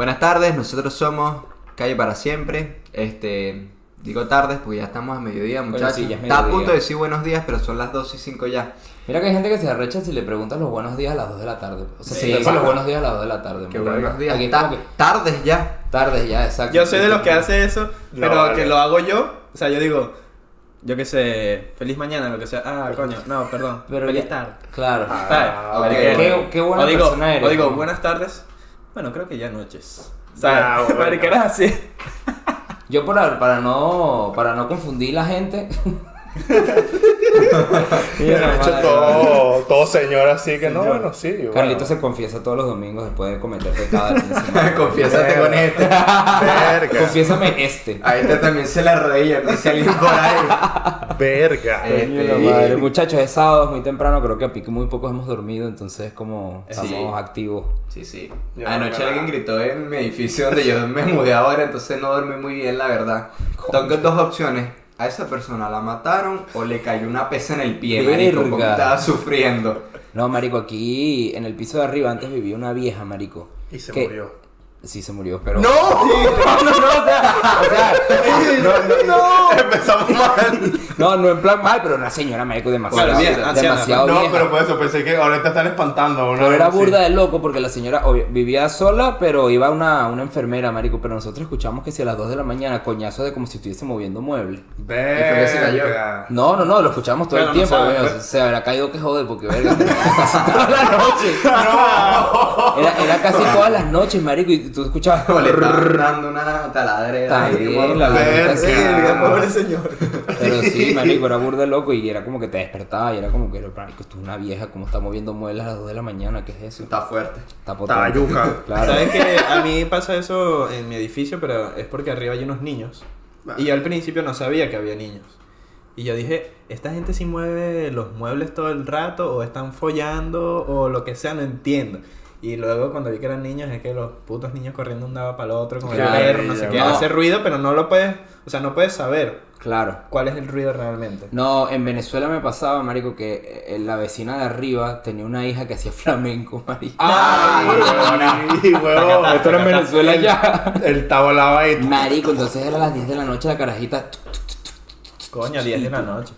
Buenas tardes, nosotros somos Calle para Siempre. Este, digo tardes porque ya estamos a mediodía, Bueno, muchachos. sí, ya es Está a punto de decir buenos días, pero son las 2 y 5 ya. Mira que hay gente que se arrecha si le preguntas los buenos días a las 2 de la tarde. O sea, Sí, si le dicen los buenos días a las 2 de la tarde. Qué buenos días. Aquí Ta- que tardes ya. tardes ya, exacto. Yo soy de los que hace eso, No, pero vale. que lo hago yo. O sea, yo digo, yo qué sé, feliz mañana, lo que sea. Ah, coño, no, perdón. Pero feliz ya- tarde. Claro. Ah, Qué- qué buena o digo, persona eres, O digo, buenas tardes. Bueno, creo que ya noches. ¿Sabes? Ah, bueno. Así. Yo para, para no para no confundir la gente. De hecho, todo, todo señor así que no, Señor. bueno, sí. bueno. Carlito se confiesa todos los domingos después de cometer pecado. Confiésate con este. Verga. Confiésame este. A este también se le reía, no dice alguien por ahí. Verga. La Este, madre. Muchachos, es sábado, es muy temprano, creo que a pique muy pocos hemos dormido, entonces como Sí. estamos activos. Sí, sí. Yo Anoche no, alguien gritó en mi edificio donde yo me mudé ahora, entonces no dormí muy bien, la verdad. Tengo dos opciones. A esa persona la mataron o le cayó una pesa en el pie, marico, porque estaba sufriendo. No, marico, aquí en el piso de arriba antes vivía una vieja, marico. Y se que- murió. Sí, se murió, pero... ¡No! no, no, o sea, o sea, no, no, Empezamos mal. no, no en plan mal, pero una señora, marico, demasiado, Claro, bien, anciana, demasiado No, vieja. pero por eso pensé que ahora te están espantando. ¿no? Pero era Sí. burda de loco porque la señora obvio, vivía sola, pero iba una, una enfermera, marico. Pero nosotros escuchamos que si a las 2 de la mañana, coñazo de como si estuviese moviendo muebles. Verga. No, no, no, lo escuchamos todo Bueno, el tiempo. no güey, sabe. o sea, se habrá caído que joder, porque verga, pero toda la noche. Era, era casi todas las noches, marico, y tú escuchabas. Como le estaban dando una taladrera. ahí, la Verga. verdad sí. Verga, pobre señor. Pero sí, marico, era burda de loco y era como que te despertaba y era como que, marico, tú una vieja, como está moviendo muebles a las 2 de la mañana, ¿qué es eso? Está fuerte. Está Está potente. yuca. Claro. ¿Sabes que A mí pasa eso en mi edificio, pero es porque arriba hay unos niños. Y yo al principio no sabía que había niños. Y yo dije, esta gente sí mueve los muebles todo el rato, o están follando, o lo que sea, no entiendo. Y luego cuando vi que eran niños, es que los putos niños corriendo de un lado para el otro, con Claro, el perro, no sé qué, no. hace ruido, pero no lo puedes, o sea, no puedes saber Claro. cuál es el ruido realmente. No, en Venezuela me pasaba, marico, que eh, la vecina de arriba tenía una hija que hacía flamenco, marico. ¡Ay, huevón! huevón! Esto era en Venezuela ya. El tabolado ahí. Marico, entonces era a las 10 de la noche la carajita. Coño, 10 de la noche.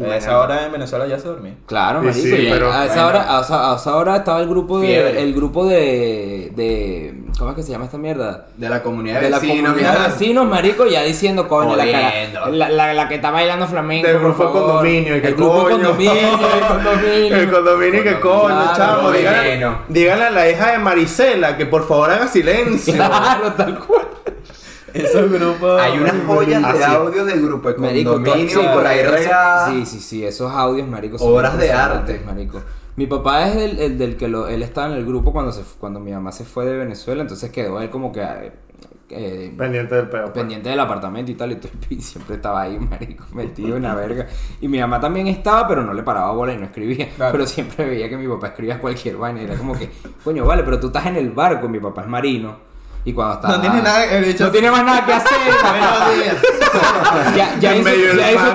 A esa hora en Venezuela ya se dormía. Claro, Sí, marico. sí, y pero- a, esa hora, a, esa, a esa hora estaba el grupo de. Fiebre. El grupo de. de ¿Cómo es que se llama esta mierda? De la comunidad De la vecinos, comunidad de vecinos, marico, ya diciendo, coño, la, la, la, la que está bailando flamenco. Del por grupo favor. condominio, y que el grupo coño. condominio, el condominio. El condominio que coño, Claro, chamo. Díganle, díganle a la hija de Marisela que por favor haga silencio. Claro, tal cual. Esos grupos. Hay unas joyas de Así. audio del grupo de condominio sí, por ahí regadas. Sí, sí, sí, esos audios, marico. son Obras de arte. marico. Mi papá es el, el del que lo, él estaba en el grupo cuando se cuando mi mamá se fue de Venezuela, entonces quedó él como que eh, eh, Pendiente del pedo. pues. pendiente del apartamento y tal, y siempre estaba ahí, marico, metido en la verga. Y mi mamá también estaba, pero no le paraba bola y no escribía. Claro. Pero siempre veía que mi papá escribía cualquier vaina. y Era como que, coño, vale, pero tú estás en el barco, mi papá es marino. Y cuando estaba. No tiene nada el No tiene más nada que hacer. Ya, ya hizo, ya mar,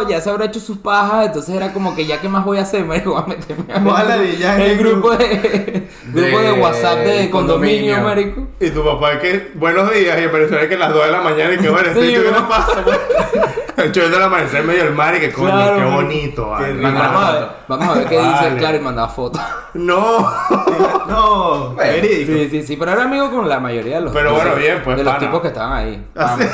todo ya se habrá hecho sus pajas, entonces era como que ya qué más voy a hacer, marico, voy a meterme a Voy a ver ladillar en el el grupo de, grupo de WhatsApp de condominio, condominio. marico. Y tu papá es que, buenos días, y apareció que a las 2 de la mañana y que bueno, Sí, ¿qué ¿no? pasa? El chulo del amanecer medio del mar y que coño, Claro, qué bonito. Vamos a Vamos a ver, ver. vamos a ver qué dice, Vale. claro, y mandaba fotos. No, No, verídico. Sí, sí, sí, pero era amigo con la mayoría de los, Pero de bueno, los- bien, pues, de los tipos que estaban ahí. Así.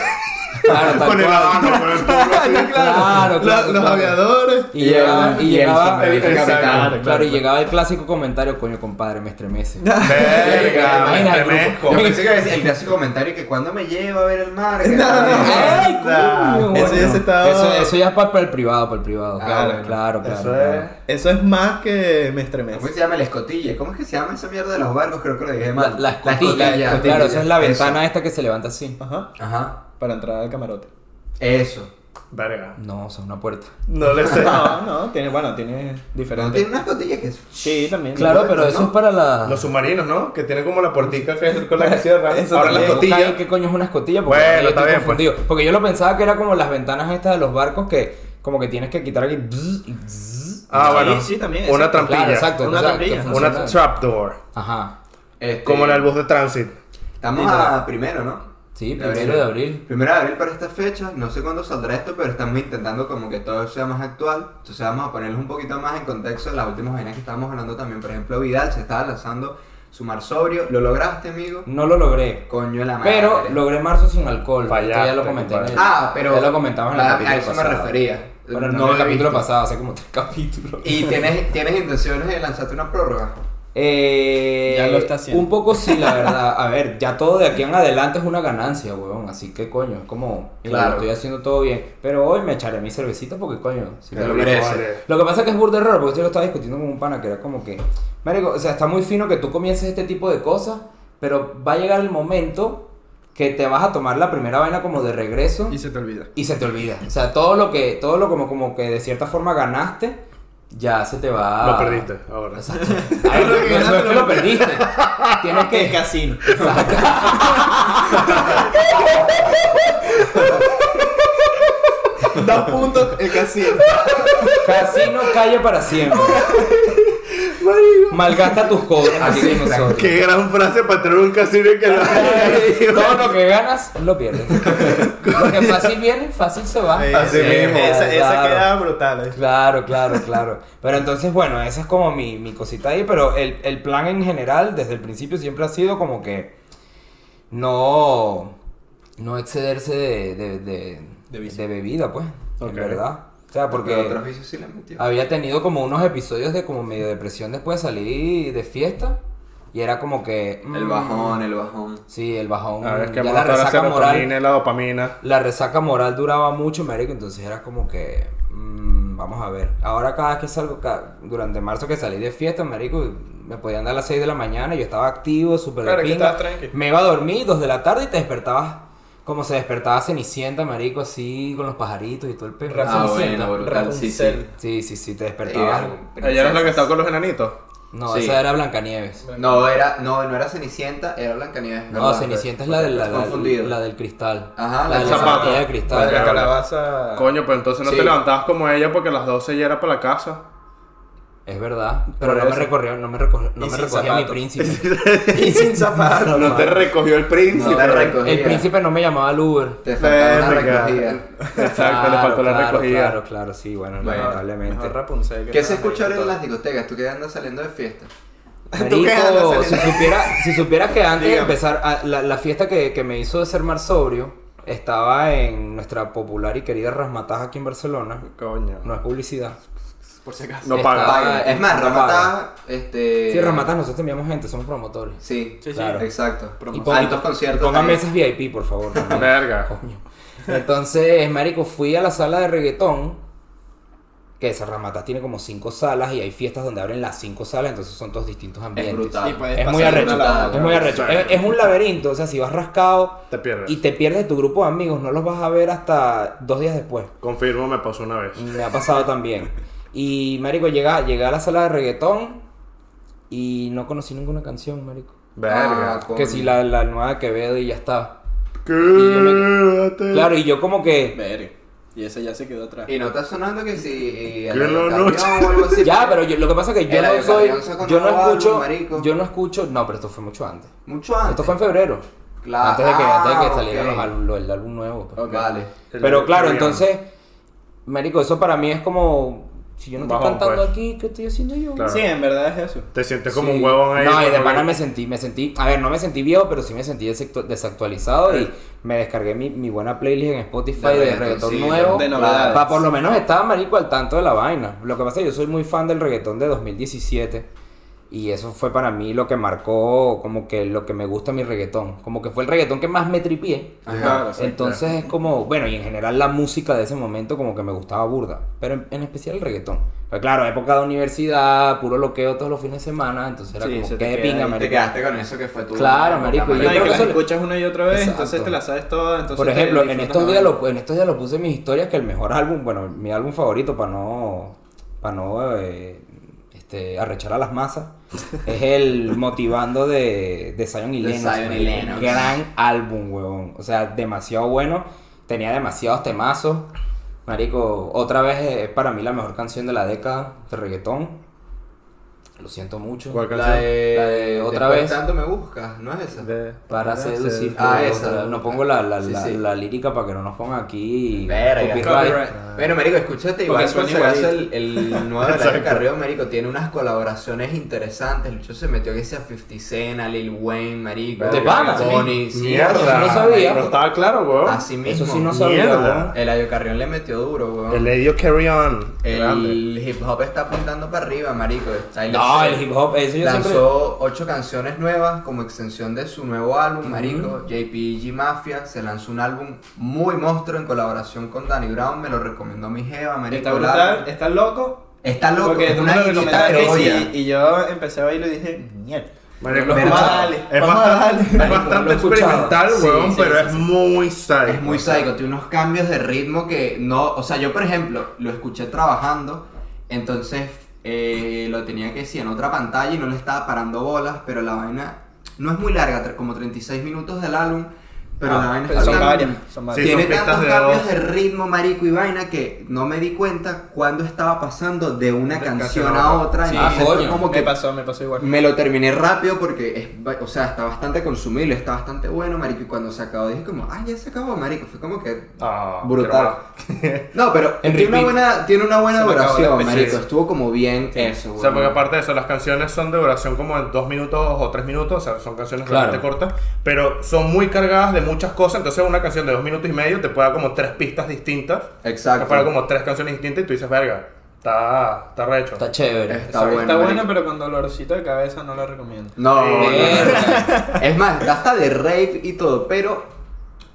Claro, tal con el habano, con el tubo así. Claro, Los- claro, Los claro. aviadores. Y llegaba, y y el llegaba, sombrerito Exacto. capitán. claro, y llegaba el clásico comentario, coño, compadre, me estremece. Verga, me el estremezco. Yo pensé que decía el clásico comentario que cuando me lleva a ver el mar. que- ¡Ay, coño! Eso ya se estaba- Eso, eso ya es para, el privado, para el privado. Claro, Claro, claro, claro. Eso claro. es. Eso es más que me ¿Cómo estremece. se llama el escotille? ¿Cómo es que se llama esa mierda de los barcos? Creo que lo dije La, mal. la escotilla, claro, esa es la ventana esta que se levanta así. Ajá. Ajá. Para entrar al camarote. Eso. Verga. No, o sea, una puerta. No le sé. No, no, tiene, bueno, tiene diferentes. tiene una escotilla que es. Sí, también. Claro, pero ¿no? eso es para la. Los submarinos, ¿no? Que tienen como la puertica que es con la que cierran. Eso Ahora la también. Busca ahí escotilla. ¿Qué coño es una escotilla? Porque Bueno, yo está estoy bien, pues. confundido. Porque yo lo pensaba que era como las ventanas estas de los barcos que como que tienes que quitar aquí. bzz, y bzz. Ah, Sí, bueno. sí, también, Una trampilla. Claro, exacto. Una o sea, trampilla. Una trapdoor. Ajá. Este, Como en el bus de transit. Estamos a primero, ¿no? Sí, De primero de abril. Primero de abril para esta fecha, no sé cuándo saldrá esto, pero estamos intentando como que todo sea más actual. Entonces vamos a ponerles un poquito más en contexto de las últimas vainas que estábamos hablando también. Por ejemplo, Vidal se estaba lanzando su mar sobrio. ¿Lo lograste, amigo? No lo logré. Coño de la madre. Pero logré marzo sin alcohol. Fallaste, Esto ya lo comenté en el. Ah, pero... ya lo comentamos en el a- capítulo A eso me refería. Bueno, no, No en el capítulo visto. pasado, hace como tres capítulos. ¿Y tienes, tienes intenciones de lanzarte una prórroga? Eh, Ya lo está haciendo. Un poco sí, la verdad. A ver, ya todo de aquí en adelante es una ganancia, weón. Así que, coño, es como, claro, Claro. estoy haciendo todo bien. Pero hoy me echaré mi cervecita porque, coño, si me lo merece. mereces. Lo que pasa es que es burda de raro, porque yo lo estaba discutiendo con un pana que era como que, marico, o sea, está muy fino que tú comiences este tipo de cosas, pero va a llegar el momento que te vas a tomar la primera vaina como de regreso Y se te olvida. y se te olvida. O sea, todo lo que, todo lo como, como que de cierta forma ganaste, ya se te va. Lo perdiste ahora. Exacto. Ay, no, no, no es que lo perdiste. Tienes que. casino. Exacto. Dos puntos el casino. Casino calle para siempre. Malgasta tus cobras aquí con nosotros. Qué gran frase para tener un casino que lo Todo lo que ganas, lo pierdes. Lo que fácil viene, fácil se va. Así mismo. Esa, esa Claro. queda brutal. eh. Claro, claro, claro. Pero entonces, bueno, esa es como mi, mi cosita ahí, pero el, el plan en general, desde el principio, siempre ha sido como que no, no excederse de, de, de, De vicio. de bebida, pues, Ok. en verdad. O sea, Porque porque otros vicios sí le metió. había tenido como unos episodios de como medio depresión después de salir de fiesta y era como que... El mm, bajón, el bajón. Sí, el bajón. A ver, que ya la resaca moral y la dopamina. la resaca moral duraba mucho, marico, entonces era como que, mm, vamos a ver. Ahora cada vez que salgo, ca- durante marzo que salí de fiesta, marico, me podían dar a las 6 de la mañana, yo estaba activo, súper Claro. Me iba a dormir 2 de la tarde y te despertabas como se despertaba Cenicienta, marico, así con los pajaritos y todo el perro. Ah, Cenicienta. bueno, sí, sí. Sí, sí, te despertabas. Eh, Ayer es la que estaba con los enanitos. No, Sí. esa era Blancanieves. No, era, no, no era Cenicienta, era Blancanieves. No, ¿verdad? Cenicienta es la, del- la, la- la del cristal. Ajá, la la de del la zapato. de La cristal. de la calabaza. Coño, pues entonces no Sí. te levantabas como ella porque a las 12 ya era para la casa. Es verdad, pero no me recorrió, no me recorrió, no me sin recogía mi príncipe. y sin zapatos. No te recogió el príncipe. No te recogía. El príncipe no me llamaba al Uber. Te faltaba una Verga. recogida. Exacto, le faltó la recogida. Claro, claro, sí, bueno, Bueno, lamentablemente. Mejor Rapunzel que ¿Qué se escucha ahora en las discotecas? ¿Tú que andas saliendo de fiesta? ¿Tú qué andas Marico, si supiera, si supiera que antes de empezar, a- la, la fiesta que, que me hizo de ser más sobrio estaba en nuestra popular y querida Rasmataj aquí en Barcelona. Coño. No es publicidad. Por si acaso. No paga. Paga. Es más, no Ramata, paga. este... Sí, Rasmataj, nosotros enviamos gente, somos promotores. Sí, Sí, sí. Claro. exacto. Y pon- Altos y conciertos. Pongan ahí. mesas VIP, por favor. Verga. Coño. Entonces, marico, fui a la sala de reggaetón. Que esa Ramata tiene como cinco salas y hay fiestas donde abren las cinco salas, entonces son todos distintos Es ambientes. brutal. Y puedes Es muy arrecho, es muy arrecho. Es, es un laberinto, o sea, si vas rascado Te pierdes. y te pierdes tu grupo de amigos, no los vas a ver hasta dos días después. Confirmo, me pasó una vez. Me ha pasado también. Y, marico, llegué, llegué a la sala de reggaetón y no conocí ninguna canción, marico. Verga. Ah. Que si la, la nueva que veo y ya está. Quédate. Claro, y yo como que... Verga. Y ese ya se quedó atrás. Y no está sonando que si... Que la noche- o algo así. Ya, pero yo- lo que pasa es que yo El no soy... Yo no álbum, escucho... Yo no escucho... No, pero esto fue mucho antes. Mucho antes. Esto fue en febrero. Claro. Antes de que, antes de que Ah, saliera ok. los álbum- el álbum nuevo. pues. Ok. Vale. Pero claro, entonces... Marico, eso para mí es como... Si yo no estoy Bajón, cantando pues. aquí, ¿qué estoy haciendo yo? Claro. Sí, en verdad es eso. Te sientes como Sí. un huevón ahí. No, y de pana me sentí, me sentí, a ver, no me sentí viejo, pero sí me sentí desactu- desactualizado y me descargué mi, mi buena playlist en Spotify De de, reggaetón, reggaetón sí, nuevo. de novedades. Para por lo menos estar marico al tanto de la vaina. Lo que pasa es que yo soy muy fan del reggaetón de 2017 y eso fue para mí lo que marcó como que lo que me gusta mi reggaetón. Como que fue el reggaetón que más me tripié. Ajá. Claro, sí, Entonces es como, bueno, y en general la música de ese momento como que me gustaba burda, pero en, en especial el reggaetón. Pero claro, época de universidad, puro loqueo todos los fines de semana, entonces era Sí, como queda pinga, ahí. Te marico. quedaste con eso que fue tu... Claro, marico, y yo No, y creo que que las escuchas una y otra vez, Exacto. entonces te la sabes toda. Entonces Por ejemplo, en estos días lo, en estos días lo puse en mis historias que el mejor álbum, bueno, mi álbum favorito para no para no eh, este, arrechar a las masas es el Motivando de, de Zion y Lennox. Zion y. Lennox. Gran álbum, huevón. O sea, demasiado bueno. Tenía demasiados temazos. Marico, otra vez es para mí la mejor canción de la década de reggaetón. Lo siento mucho. ¿Cuál La canción? de, La de Otra vez. tanto me buscas, ¿no es esa? De- Para seducir. Ah, esa. otra- No pongo la, la, Sí, la, sí. la lírica para que no nos pongan aquí. Verga. copyright. Copyright. Bueno, marico, escúchate, suena hace el, el nuevo de Exacto. Carrillo, marico, tiene unas colaboraciones interesantes. Lucho se metió que sea 50 Cent, a Lil Wayne, marico. ¿De pana? Bonnie, sí, Mierda. eso no sabía. No estaba claro, weón. Así mismo. Eso sí no sabía. Mierda. El Ayo Carrión le metió duro, weón. El Edio Carry On. Grande. El hip hop está apuntando para arriba, marico. Tyler No, Swift el hip hop, eso yo siempre. lanzó ocho canciones nuevas como extensión de su nuevo álbum, marico. JPG Mafia se lanzó un álbum muy monstruo en colaboración con Danny Brown. Me lo recomendó mi jeva, marico. Está brutal, está loco. Está loco, Porque es una me lo criolla. y, y yo empecé a bailar y dije, mierda. Marico, Vamos es a bastante- darle, es vamos a bastante, darle. es Marico, bastante lo he escuchado. experimental, weón, sí, pero sí, es muy psycho. Es muy psycho, tiene unos cambios de ritmo que no, o sea, yo por ejemplo lo escuché trabajando, entonces eh, lo tenía que decir en otra pantalla y no le estaba parando bolas, pero la vaina no es muy larga, como 36 minutos del álbum, pero Ah, la vaina pero son varias, son varias. Sí, tiene son tantos de cambios dos. de ritmo, marico y vaina que no me di cuenta cuando estaba pasando de una De canción a otra. Sí, fue coño, como Me que pasó, me pasó igual. me lo terminé rápido porque es, o sea, está bastante consumible, está bastante bueno, marico, y cuando se acabó dije como, ah, ya se acabó, marico, fue como que Ah, brutal. No, pero En tiene una, buena, tiene una buena me duración, marico, estuvo como bien Sí. eso, O sea, porque aparte de eso, las canciones son de duración como en dos minutos o tres minutos, o sea, son canciones Claro. realmente cortas, pero son muy cargadas de muchas cosas, entonces una canción de dos minutos y medio te puede dar como tres pistas distintas, Exacto. te puede dar como tres canciones distintas y tú dices, verga, está, está recho. Está chévere. Está bueno. Está buena, pero con dolorcito de cabeza no la recomiendo. No, no. Es más, hasta de rave y todo, pero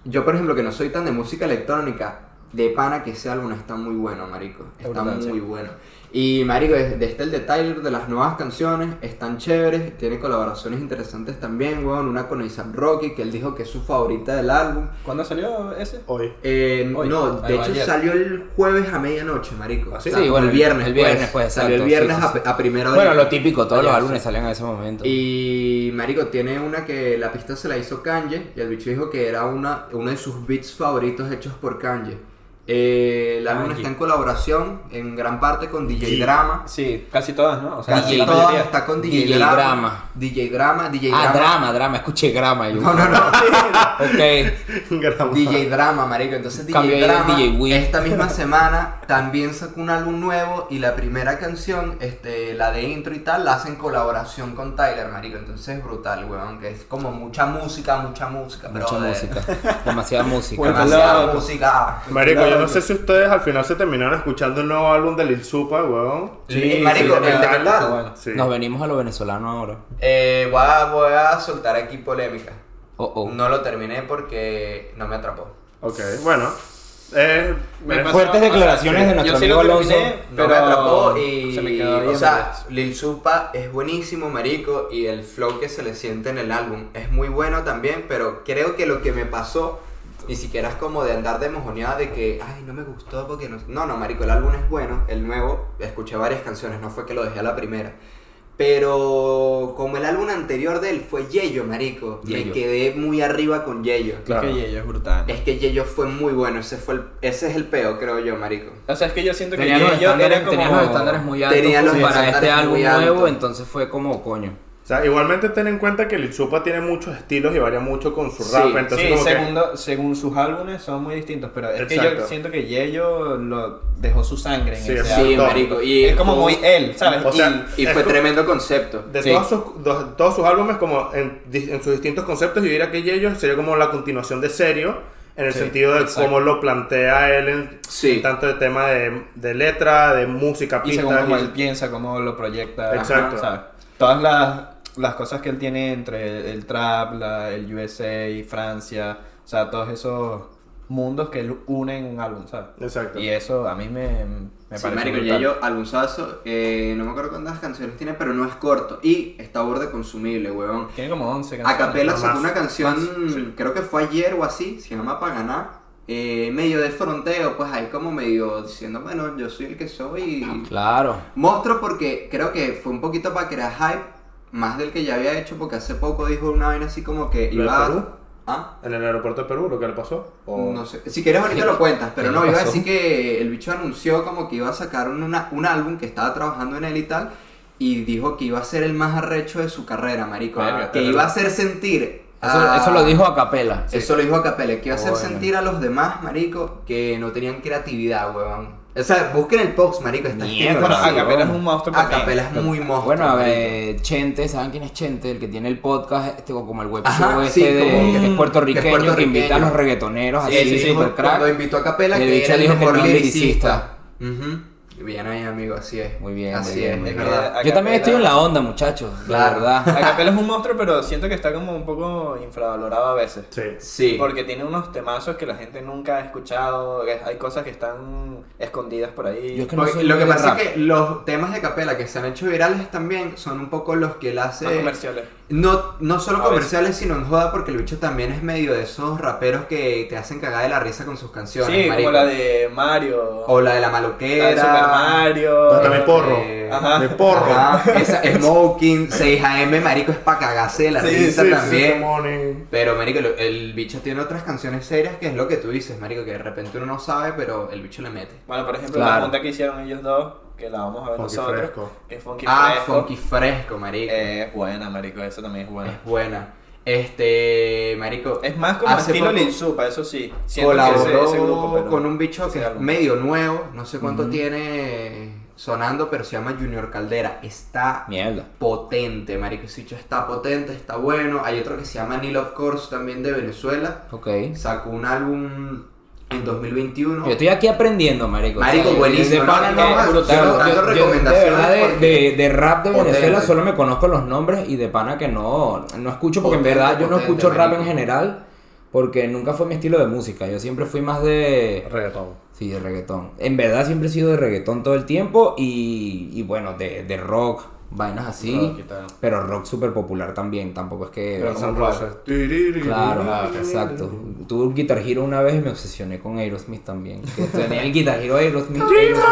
yo, por ejemplo, que no soy tan de música electrónica, de pana que ese álbum está muy bueno, marico. Está Está brutal, muy sí. bueno. Y, marico, este el de Tyler, de las nuevas canciones, están chéveres, tiene colaboraciones interesantes también, weón. Una con A$AP Rocky, que él dijo que es su favorita del álbum. ¿Cuándo salió ese? Hoy. Eh, Hoy. no, de Ay, hecho ayer. salió el jueves a medianoche, marico. ¿Ah, sí? O sea, Sí, bueno, el viernes. el viernes, pues, Salió el viernes sí, sí, a- sí. A, primera hora. Bueno, lo típico, todos los álbumes sí. salían en ese momento. Y Marico tiene una que la pista se la hizo Kanye y el bicho dijo que era una, uno de sus beats favoritos hechos por Kanye. Eh, el álbum Kanye. está en colaboración en gran parte con DJ. Drama. Sí, casi todas, ¿no? O sea, Casi DJ todas está con DJ, DJ Drama. Drama. DJ Drama, DJ ah, Drama. drama, drama, escuché grama. Yo. No, no, no. ok. Grama. DJ Drama, marico. Entonces DJ el Drama DJ Wii. esta misma semana también sacó un álbum nuevo y la primera canción, este, la de intro y tal, la hace en colaboración con Tyler, marico. Entonces es brutal, weón, que es como mucha música, mucha música, Mucha brother. música. Demasiada música. Demasiada música. Marico, yo no sé si ustedes al final se terminaron escuchando el nuevo álbum de Lil Supa, weón. Sí, marico, sí, el de bueno. Sí. Nos venimos a lo venezolano ahora. Eh, voy, a, voy a soltar aquí polémica. Oh, oh. No lo terminé porque no me atrapó. Ok, bueno. Eh, Me pasó- Fuertes declaraciones de nuestro amigo lo Alonso. pero me atrapó y. se me quedó ahí o sea. Lil Supa es buenísimo, marico, y el flow que se le siente en el álbum es muy bueno también, pero creo que lo que me pasó ni siquiera es como de andar de mojoneada de que, ay, no me gustó porque no. No, no, marico, el álbum es bueno, el nuevo, escuché varias canciones, no fue que lo dejé a la primera. Pero como el álbum anterior de él fue Yello, marico, me Yello. quedé muy arriba con Yello. Claro. Es que Yello es brutal. Es que Yello fue muy bueno, ese fue el, ese es el peo, creo yo, marico. O sea, es que yo siento que Tenía estándares, era tenía como... los estándares muy altos Tenía los para este álbum nuevo, entonces fue como coño. O sea, igualmente ten en cuenta que Lil Supa tiene muchos estilos y varía mucho con su Sí, rap. Entonces, Sí, como que- segundo, según sus álbumes son muy distintos, pero es que yo siento que Yello lo dejó su sangre en Sí, ese sí, álbum. Sí, todo. marico. Y Es como muy él, ¿sabes? O sea, Y fue tremendo concepto. De Sí. todos, sus, de todos sus álbumes, como en, sus distintos conceptos, yo diría que Yello sería como la continuación de Serio, en el Sí, sentido de exacto. cómo lo plantea él en, Sí. en tanto de tema de, de letra, de música, y según pistas. cómo y- él piensa, cómo lo proyecta. Exacto. ¿sabes? Todas las, las cosas que él tiene entre el trap, la, el USA, Francia, o sea, todos esos mundos que él une en un álbum, ¿sabes? Exacto. Y eso a mí me, me Sí, parece marico, brutal. Yello, albunzazo, eh, no me acuerdo cuántas canciones tiene, pero no es corto. Y está borde consumible, huevón. Tiene como 11 A canciones. Capela no sacó una canción, más, sí. creo que fue ayer o así, se llama Pa' Ganar. Eh, medio de fronteo, pues ahí como medio diciendo, bueno, yo soy el que soy. y- Claro. Monstruo porque creo que fue un poquito para crear hype, más del que ya había hecho, porque hace poco dijo una vaina así como que ¿Lo de iba Perú? a... ¿Ah? En el aeropuerto de Perú, lo que le pasó. O- No sé. Si quieres ahorita lo cuentas, pero ¿Qué no, iba a decir que el bicho anunció como que iba a sacar una- un álbum que estaba trabajando en él y tal. y dijo que iba a ser el más arrecho de su carrera, marico. Verga, que iba a hacer sentir. Eso, a- eso lo dijo a capela. Eso lo dijo a Capela, a hacer Bueno. sentir a los demás, marico, que no tenían creatividad, weón. O sea, busquen el post, marico, está Mierda, Bueno, así, Acapela es un monstruo para mí. Acapela es muy monstruo. Bueno, a ver, Chente, ¿saben quién es Chente? El que tiene el podcast, este, como el web Ajá, show sí, este de, que es que puertorriqueño, que invita a los reggaetoneros Sí, así, sí, super crack. Cuando invitó a Capela, El que bicho era el dijo que mejor no es liricista. Bien ahí, amigo, así es. Muy bien, Así muy bien, es, muy es bien. verdad. Yo también estoy en la onda, muchachos, Claro. la verdad. Acapela es un monstruo, pero siento que está como un poco infravalorado a veces. Sí. Sí. Porque tiene unos temazos que la gente nunca ha escuchado. Hay cosas que están escondidas por ahí. Yo es que no Porque soy lo que pasa rap. es que los temas de Capela que se han hecho virales también son un poco los que él hace. Más comerciales. No, no solo A comerciales, sino en joda, porque el bicho también es medio de esos raperos que te hacen cagar de la risa con sus canciones. Sí, marico. como la de Mario. O la de la maloquera. la de Super Mario. También porro. eh, Ajá. De porro. Ajá, esa Smoking, 6am, marico, es pa' cagarse de la Sí, risa sí, sí, también. Pero, marico, el bicho tiene otras canciones serias que es lo que tú dices, marico, que de repente uno no sabe, pero el bicho le mete. Bueno, por ejemplo, Claro. la junta que hicieron ellos dos, que la vamos a ver Funky nosotros. Fresco. Es Funky ah, Fresco. funky fresco, marico. Eh, Es buena, marico, eso también es buena. Es buena. Este, marico. Es más como hace estilo Supa, eso sí. Siento que Colaboró ese- ese grupo, pero- con un bicho que es medio nuevo, no sé cuánto tiene sonando, pero se llama Junior Caldera. Está Mierda. potente, marico. Ese bicho está potente, está bueno. Hay otro que se llama Neil of Course, también de Venezuela. Ok. Sacó un álbum en 2021. Yo estoy aquí aprendiendo, marico. Marico, O sea, buenísimo, De pana no, no, no, brutal. yo- De verdad, de, porque- de- de rap de Venezuela solo me conozco los nombres y de pana que no, no escucho porque Potente, en verdad yo no escucho rap en general porque nunca fue mi estilo de música. Yo siempre fui más de... Reggaetón. Sí, de reggaetón. En verdad siempre he sido de reggaetón todo el tiempo y, y bueno, de, de rock, vainas así. Rock pero rock súper popular también, tampoco es que... Pero Guns N' como Roses. Claro, Ah, exacto. Tuve un Guitar Hero una vez y me obsesioné con Aerosmith también. Que tenía el Guitar Hero Aerosmith. Aerosmith.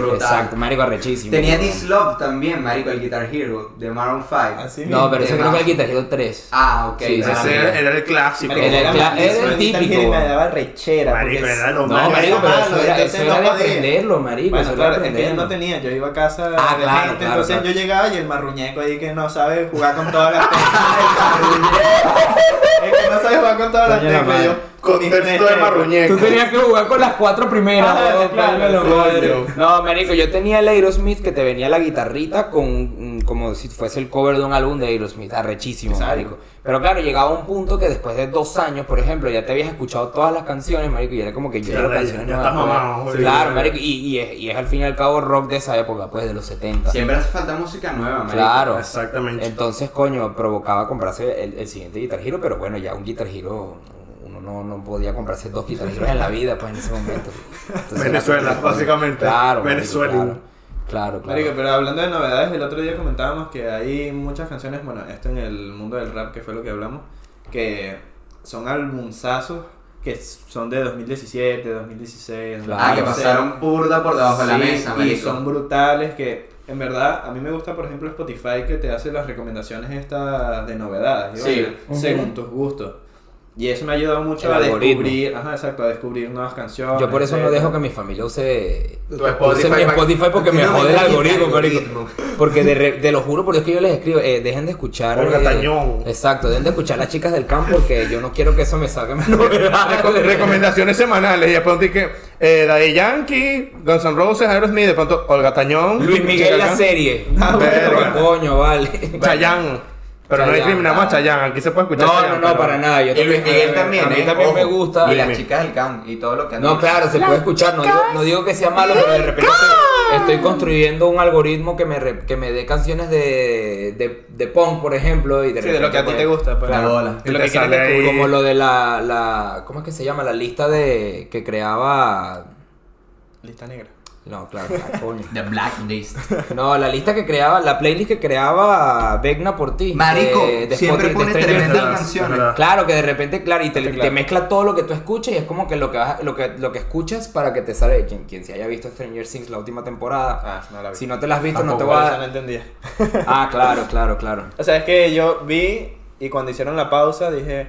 Brutal. Exacto, marico arrechísimo. Tenía This Love también, marico, el Guitar Hero de Maroon 5. Así No, pero ese De creo que el Guitar Hero 3. Ah, ok. Sí, ah. Ese era el clásico. Era el cla- era el típico. Y me daba rechera. Marico, era lo No, marico, pero eso era, eso no era de aprenderlo, marico. Bueno, eso era claro, de es que yo no tenía, yo iba a casa Ah, de claro, gente, claro, entonces claro. yo llegaba y el marruñeco ahí que no sabe jugar con todas las teclas. es que no sabe jugar con todas las teclas. Con Contexto de marruñeco. Tú tenías que jugar con las cuatro primeras. Oh, claro, coño. madre. No, marico, yo tenía el Aerosmith que te venía la guitarrita con mm, como si fuese el cover de un álbum de Aerosmith, arrechísimo, Exacto. marico. Pero claro, llegaba un punto que después de dos años, por ejemplo, ya te habías escuchado todas las canciones, marico, y era como que yo canciones nuevas. pues. mamado, güey. Claro, marico, y, y es, y es al fin y al cabo rock de esa época, pues, de los 70. Siempre hace falta música nueva, marico. Claro. Exactamente. Entonces, coño, provocaba comprarse el, el siguiente Guitar Hero, pero bueno, ya un Guitar Hero, uno no, no podía comprarse dos Heroes en la vida, pues en ese momento. Entonces, era Venezuela, como- básicamente. Claro, Venezuela. Claro, claro, claro. Marico, pero hablando de novedades, el otro día comentábamos que hay muchas canciones, bueno, esto en el mundo del rap, que fue lo que hablamos, que son albumsazos que son de 2017, 2016, Claro. Ah, que 2016. pasaron burda por debajo de la Sí, mesa, y marico. son brutales que en verdad a mí me gusta por ejemplo Spotify que te hace las recomendaciones estas de novedades Sí. ¿sí? según tus gustos y eso me ha ayudado mucho El a algoritmo. descubrir ajá exacto a descubrir nuevas canciones Yo por eso no dejo que mi familia use, mi Spotify porque me jode el algoritmo. Porque de, re- de lo juro, por Dios que yo les escribo, eh, dejen de escuchar. Olga eh, Tañón. Exacto, dejen de escuchar las chicas del campo porque yo no quiero que eso me salga novedades. Reco- Recomendaciones semanales y de pronto que eh, Daddy Yankee, Guns N' Roses, Aerosmith, de pronto Olga Tañón, Luis Miguel la serie. Ah, Verga. Coño, vale. Chayanne. Pero no discriminamos a claro. Chayanne, aquí se puede escuchar No, no, Chayanne, no, pero- para nada. Yo Y Luis Miguel también, A mí también me gusta. Y las chicas del can y todo lo que han No, dicho. claro, se puede escuchar. No digo, no digo que sea malo, pero de repente estoy construyendo un algoritmo que me, re- que me dé canciones de, de, de punk, por ejemplo. Y de, sí de lo que a ti repente, te pues, gusta pues. La bola. de lo Y que te quieres sale ahí. descubrir. Como lo de la, la. ¿Cómo es que se llama? La lista de. que creaba. lista negra No, claro, ah, coño. The Blacklist. No, la lista que creaba, la playlist que creaba Vegna por ti. Marico, de- de siempre Spotify, pone de tremendas canciones. Claro, que de repente, claro, y te, Sí, te claro. mezcla todo lo que tú escuchas y es como que lo que, vas- lo que, lo que escuchas para que te sale. Quien, quien se haya visto Stranger Things la última temporada, ah no la vi si no te la has visto, no te Tampoco, voy por eso no a. entendía Ah, claro, claro, claro. o sea es que yo vi y cuando hicieron la pausa dije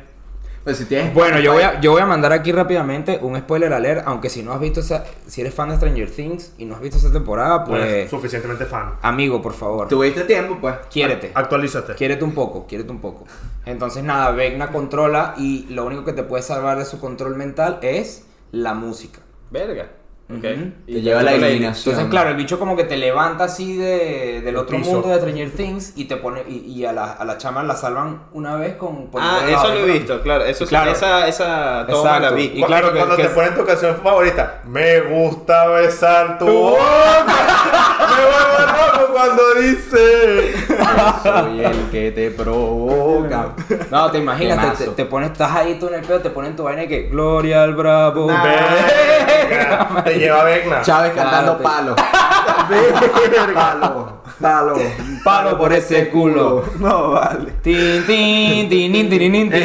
Pues si tienes Bueno, yo voy, a, yo voy a mandar aquí rápidamente un spoiler alert, aunque si no has visto esa, si eres fan de Stranger Things y no has visto esa temporada, eres pues suficientemente fan. amigo, por favor, Tuviste tiempo, pues. quiérete. Actualízate. Quiérete un poco, quiérete un poco. Entonces nada, Vecna controla y lo único que te puede salvar de su control mental es la música. Verga. Y Te lleva a la eliminación. Entonces, claro, el bicho como que te levanta así de, del otro piso. mundo de Stranger Things y te pone y, y a, la, a la chama la salvan una vez con Ah, eso lo he visto, claro. Eso sí, Claro. esa, esa toma Exacto. la vi. Y claro que- cuando que- te ponen tu canción favorita, me gusta besar tu boca. me vuelvo loco cuando dice. Soy el que te provoca. No, te imaginas, te, te, te pones, estás ahí tú en el pedo, te ponen tu vaina y que Gloria al Bravo. Te lleva Vecna. Chávez cantando palo. palo. Palo. Palo por ese culo. No, vale. Tin, tin, tin, tin, tin, tin.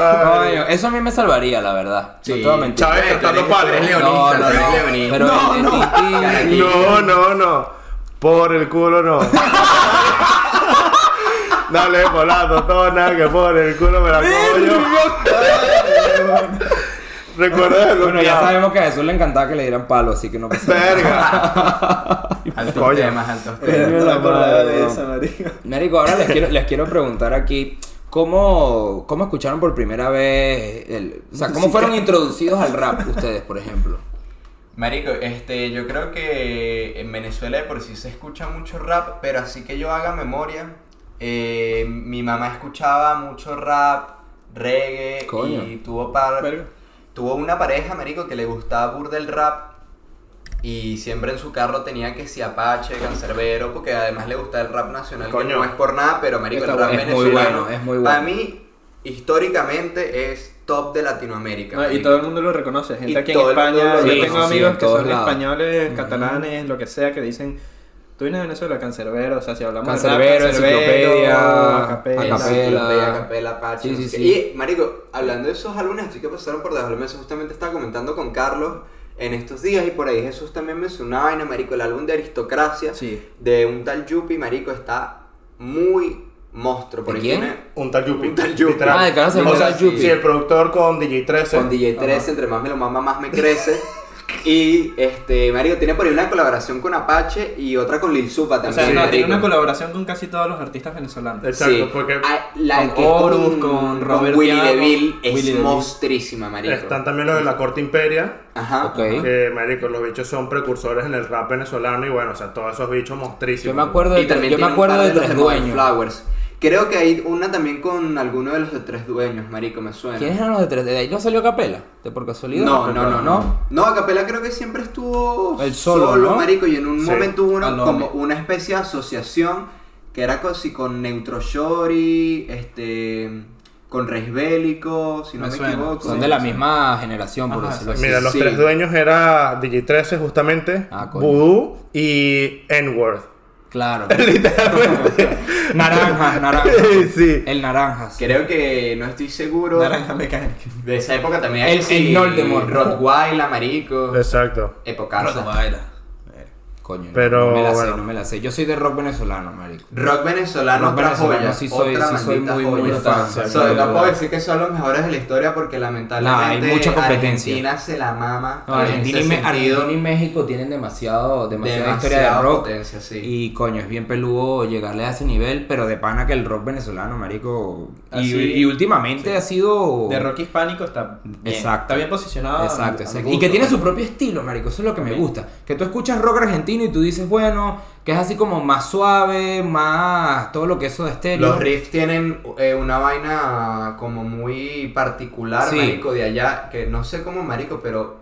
Coño, eso a mí me salvaría, la verdad. Sí. No. Chávez cantando palo. No, leonista, no, no. No, no. tin, tin, tin. No, no, no. Por el culo no. Dale por la totona que por el culo me la como yo. Recuerda Bueno, ya sabemos que a Jesús le encantaba que le dieran palo, así que no pasa nada. Verga. Altos Coño. temas, altos Yo temas. no me acordaba de no. esa, marico. Marico, ahora les quiero, les quiero preguntar aquí. ¿Cómo, ¿Cómo escucharon por primera vez? El, o sea, ¿cómo fueron introducidos al rap ustedes, por ejemplo? Marico, este, yo creo que en Venezuela de por sí se escucha mucho rap, pero así que yo haga memoria, eh, mi mamá escuchaba mucho rap, reggae Coño. y tuvo par, Verga. tuvo una pareja, marico, que le gustaba burda el rap y siempre en su carro tenía que si Apache, Cancerbero, porque además le gusta el rap nacional, Coño. que no es por nada, pero marico, Está el rap bueno. Es muy venezolano, bueno, es muy para bueno. mí, históricamente es top de Latinoamérica. No, y todo el mundo lo reconoce. Gente Y aquí en España. Yo tengo Sí, amigos en que son lados. españoles, catalanes, lo que sea, que dicen. Tú vienes de Venezuela, cancerbero, o sea, si hablamos Cancerbero, de rap, cancerbero, enciclopedia, acapella. acapella. Enciclopedia, Capela, Apache, Sí, sí, sí. Y, marico, hablando de esos álbumes así que pasaron por debajo del mesa, justamente estaba comentando con Carlos en estos días y por ahí Jesús también mencionó una vaina, marico, el álbum de Aristocracia Sí. de un tal Yuppie, marico, está muy monstruo. Por ¿De ahí quién? tiene Un tal Yuppie. Un tal Yuppie. Ah, de cara se llama O sea, Yuppie. Sí, el productor con DJ 13. con DJ 13, entre más me lo mama, más me crece. Y este, marico, tiene por ahí una colaboración con Apache y otra con Lil Supa O también. sea, no, tiene una colaboración con casi todos los artistas venezolanos. Exacto, Sí. porque Ah, la con que Horus, con, con Robert Willy Diago, DeVille es Willy monstrísima, marico. están también los de la corte imperia. Ajá. Ok. Que, marico, los bichos son precursores en el rap venezolano y bueno, o sea, todos esos bichos Yo monstrísimos. me acuerdo de, Y también yo me acuerdo par de los Dueños. Flowers. Creo que hay una también con alguno de los de Tres Dueños, marico, me suena. ¿Quiénes eran los de Tres? ¿De ahí no salió Capela? ¿De por casualidad? No, no, no, no. No, Acapela creo que siempre estuvo El solo, ¿no? marico, y en un Sí. momento hubo una, Alone. como una especie de asociación que era casi con Neutro Shori, este, con Reis Bélico, si no Me me, suena. equivoco. Son de la misma generación, por Ajá, decirlo así. Mira, los Sí. tres dueños era DJ 13 justamente, Ah. Voodoo y N-Word. Claro. naranjas, naranjas. sí. El naranjas. Creo que no estoy seguro. Naranja mecánica. De esa época también El- el Voldemort. Rottweiler, marico. Exacto. Epocaza. baila. Coño, Pero, no, me la sé, no me la sé. Yo soy de rock venezolano, marico. Rock venezolano, Rock otra venezolano, joya. sí soy- otra sí soy muy, muy joya. fan, So- sí, so, de no puedo decir que son los mejores de la historia porque lamentablemente Nah, hay mucha competencia. Argentina se la mama. No, Argentina, y ese Me- sentido. Argentina y México tienen demasiado, demasiada historia de rock. potencia, sí. Y coño, es bien peludo llegarle a ese nivel, pero de pana que el rock venezolano, marico. Y, Así- y últimamente ha sido. De rock hispánico está bien. Exacto. Está bien posicionado. Exacto, a mi- a mi exacto. gusto, Y que tiene su propio estilo, marico. Eso es lo que me gusta. Que tú escuchas rock argentino y tú dices, bueno, que es así como más suave, más todo lo que eso de estéreo. Los riffs tienen eh, una vaina como muy particular, Sí. marico, de allá, que no sé cómo marico, pero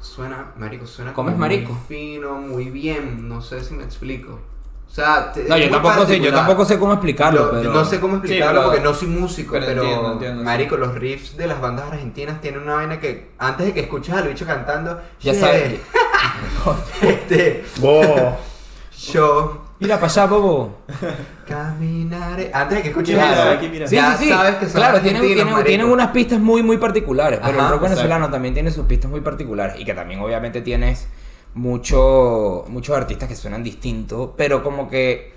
suena, marico, suena ¿Comes como marico? muy fino, muy bien, no sé si me explico. O sea, te- No, es yo tampoco sé, yo tampoco sé cómo explicarlo, Lo- pero. No sé cómo explicarlo pero- porque no soy músico, pero pero, entiendo, entiendo, sí. marico, los riffs de las bandas argentinas tienen una vaina que antes de que escuches al bicho cantando, Ya "Yeah", sabes. este, Vos. yo Mira para allá, bobo. caminaré, antes de que escuches eso, aquí, mira. Sí, ya sí, sí. sabes que son claro, tienen, tienen, unas pistas muy, muy particulares. Pero Ajá, el rock venezolano también tiene sus pistas muy particulares. Y que también, obviamente, tienes mucho, muchos artistas que suenan distintos. Pero como que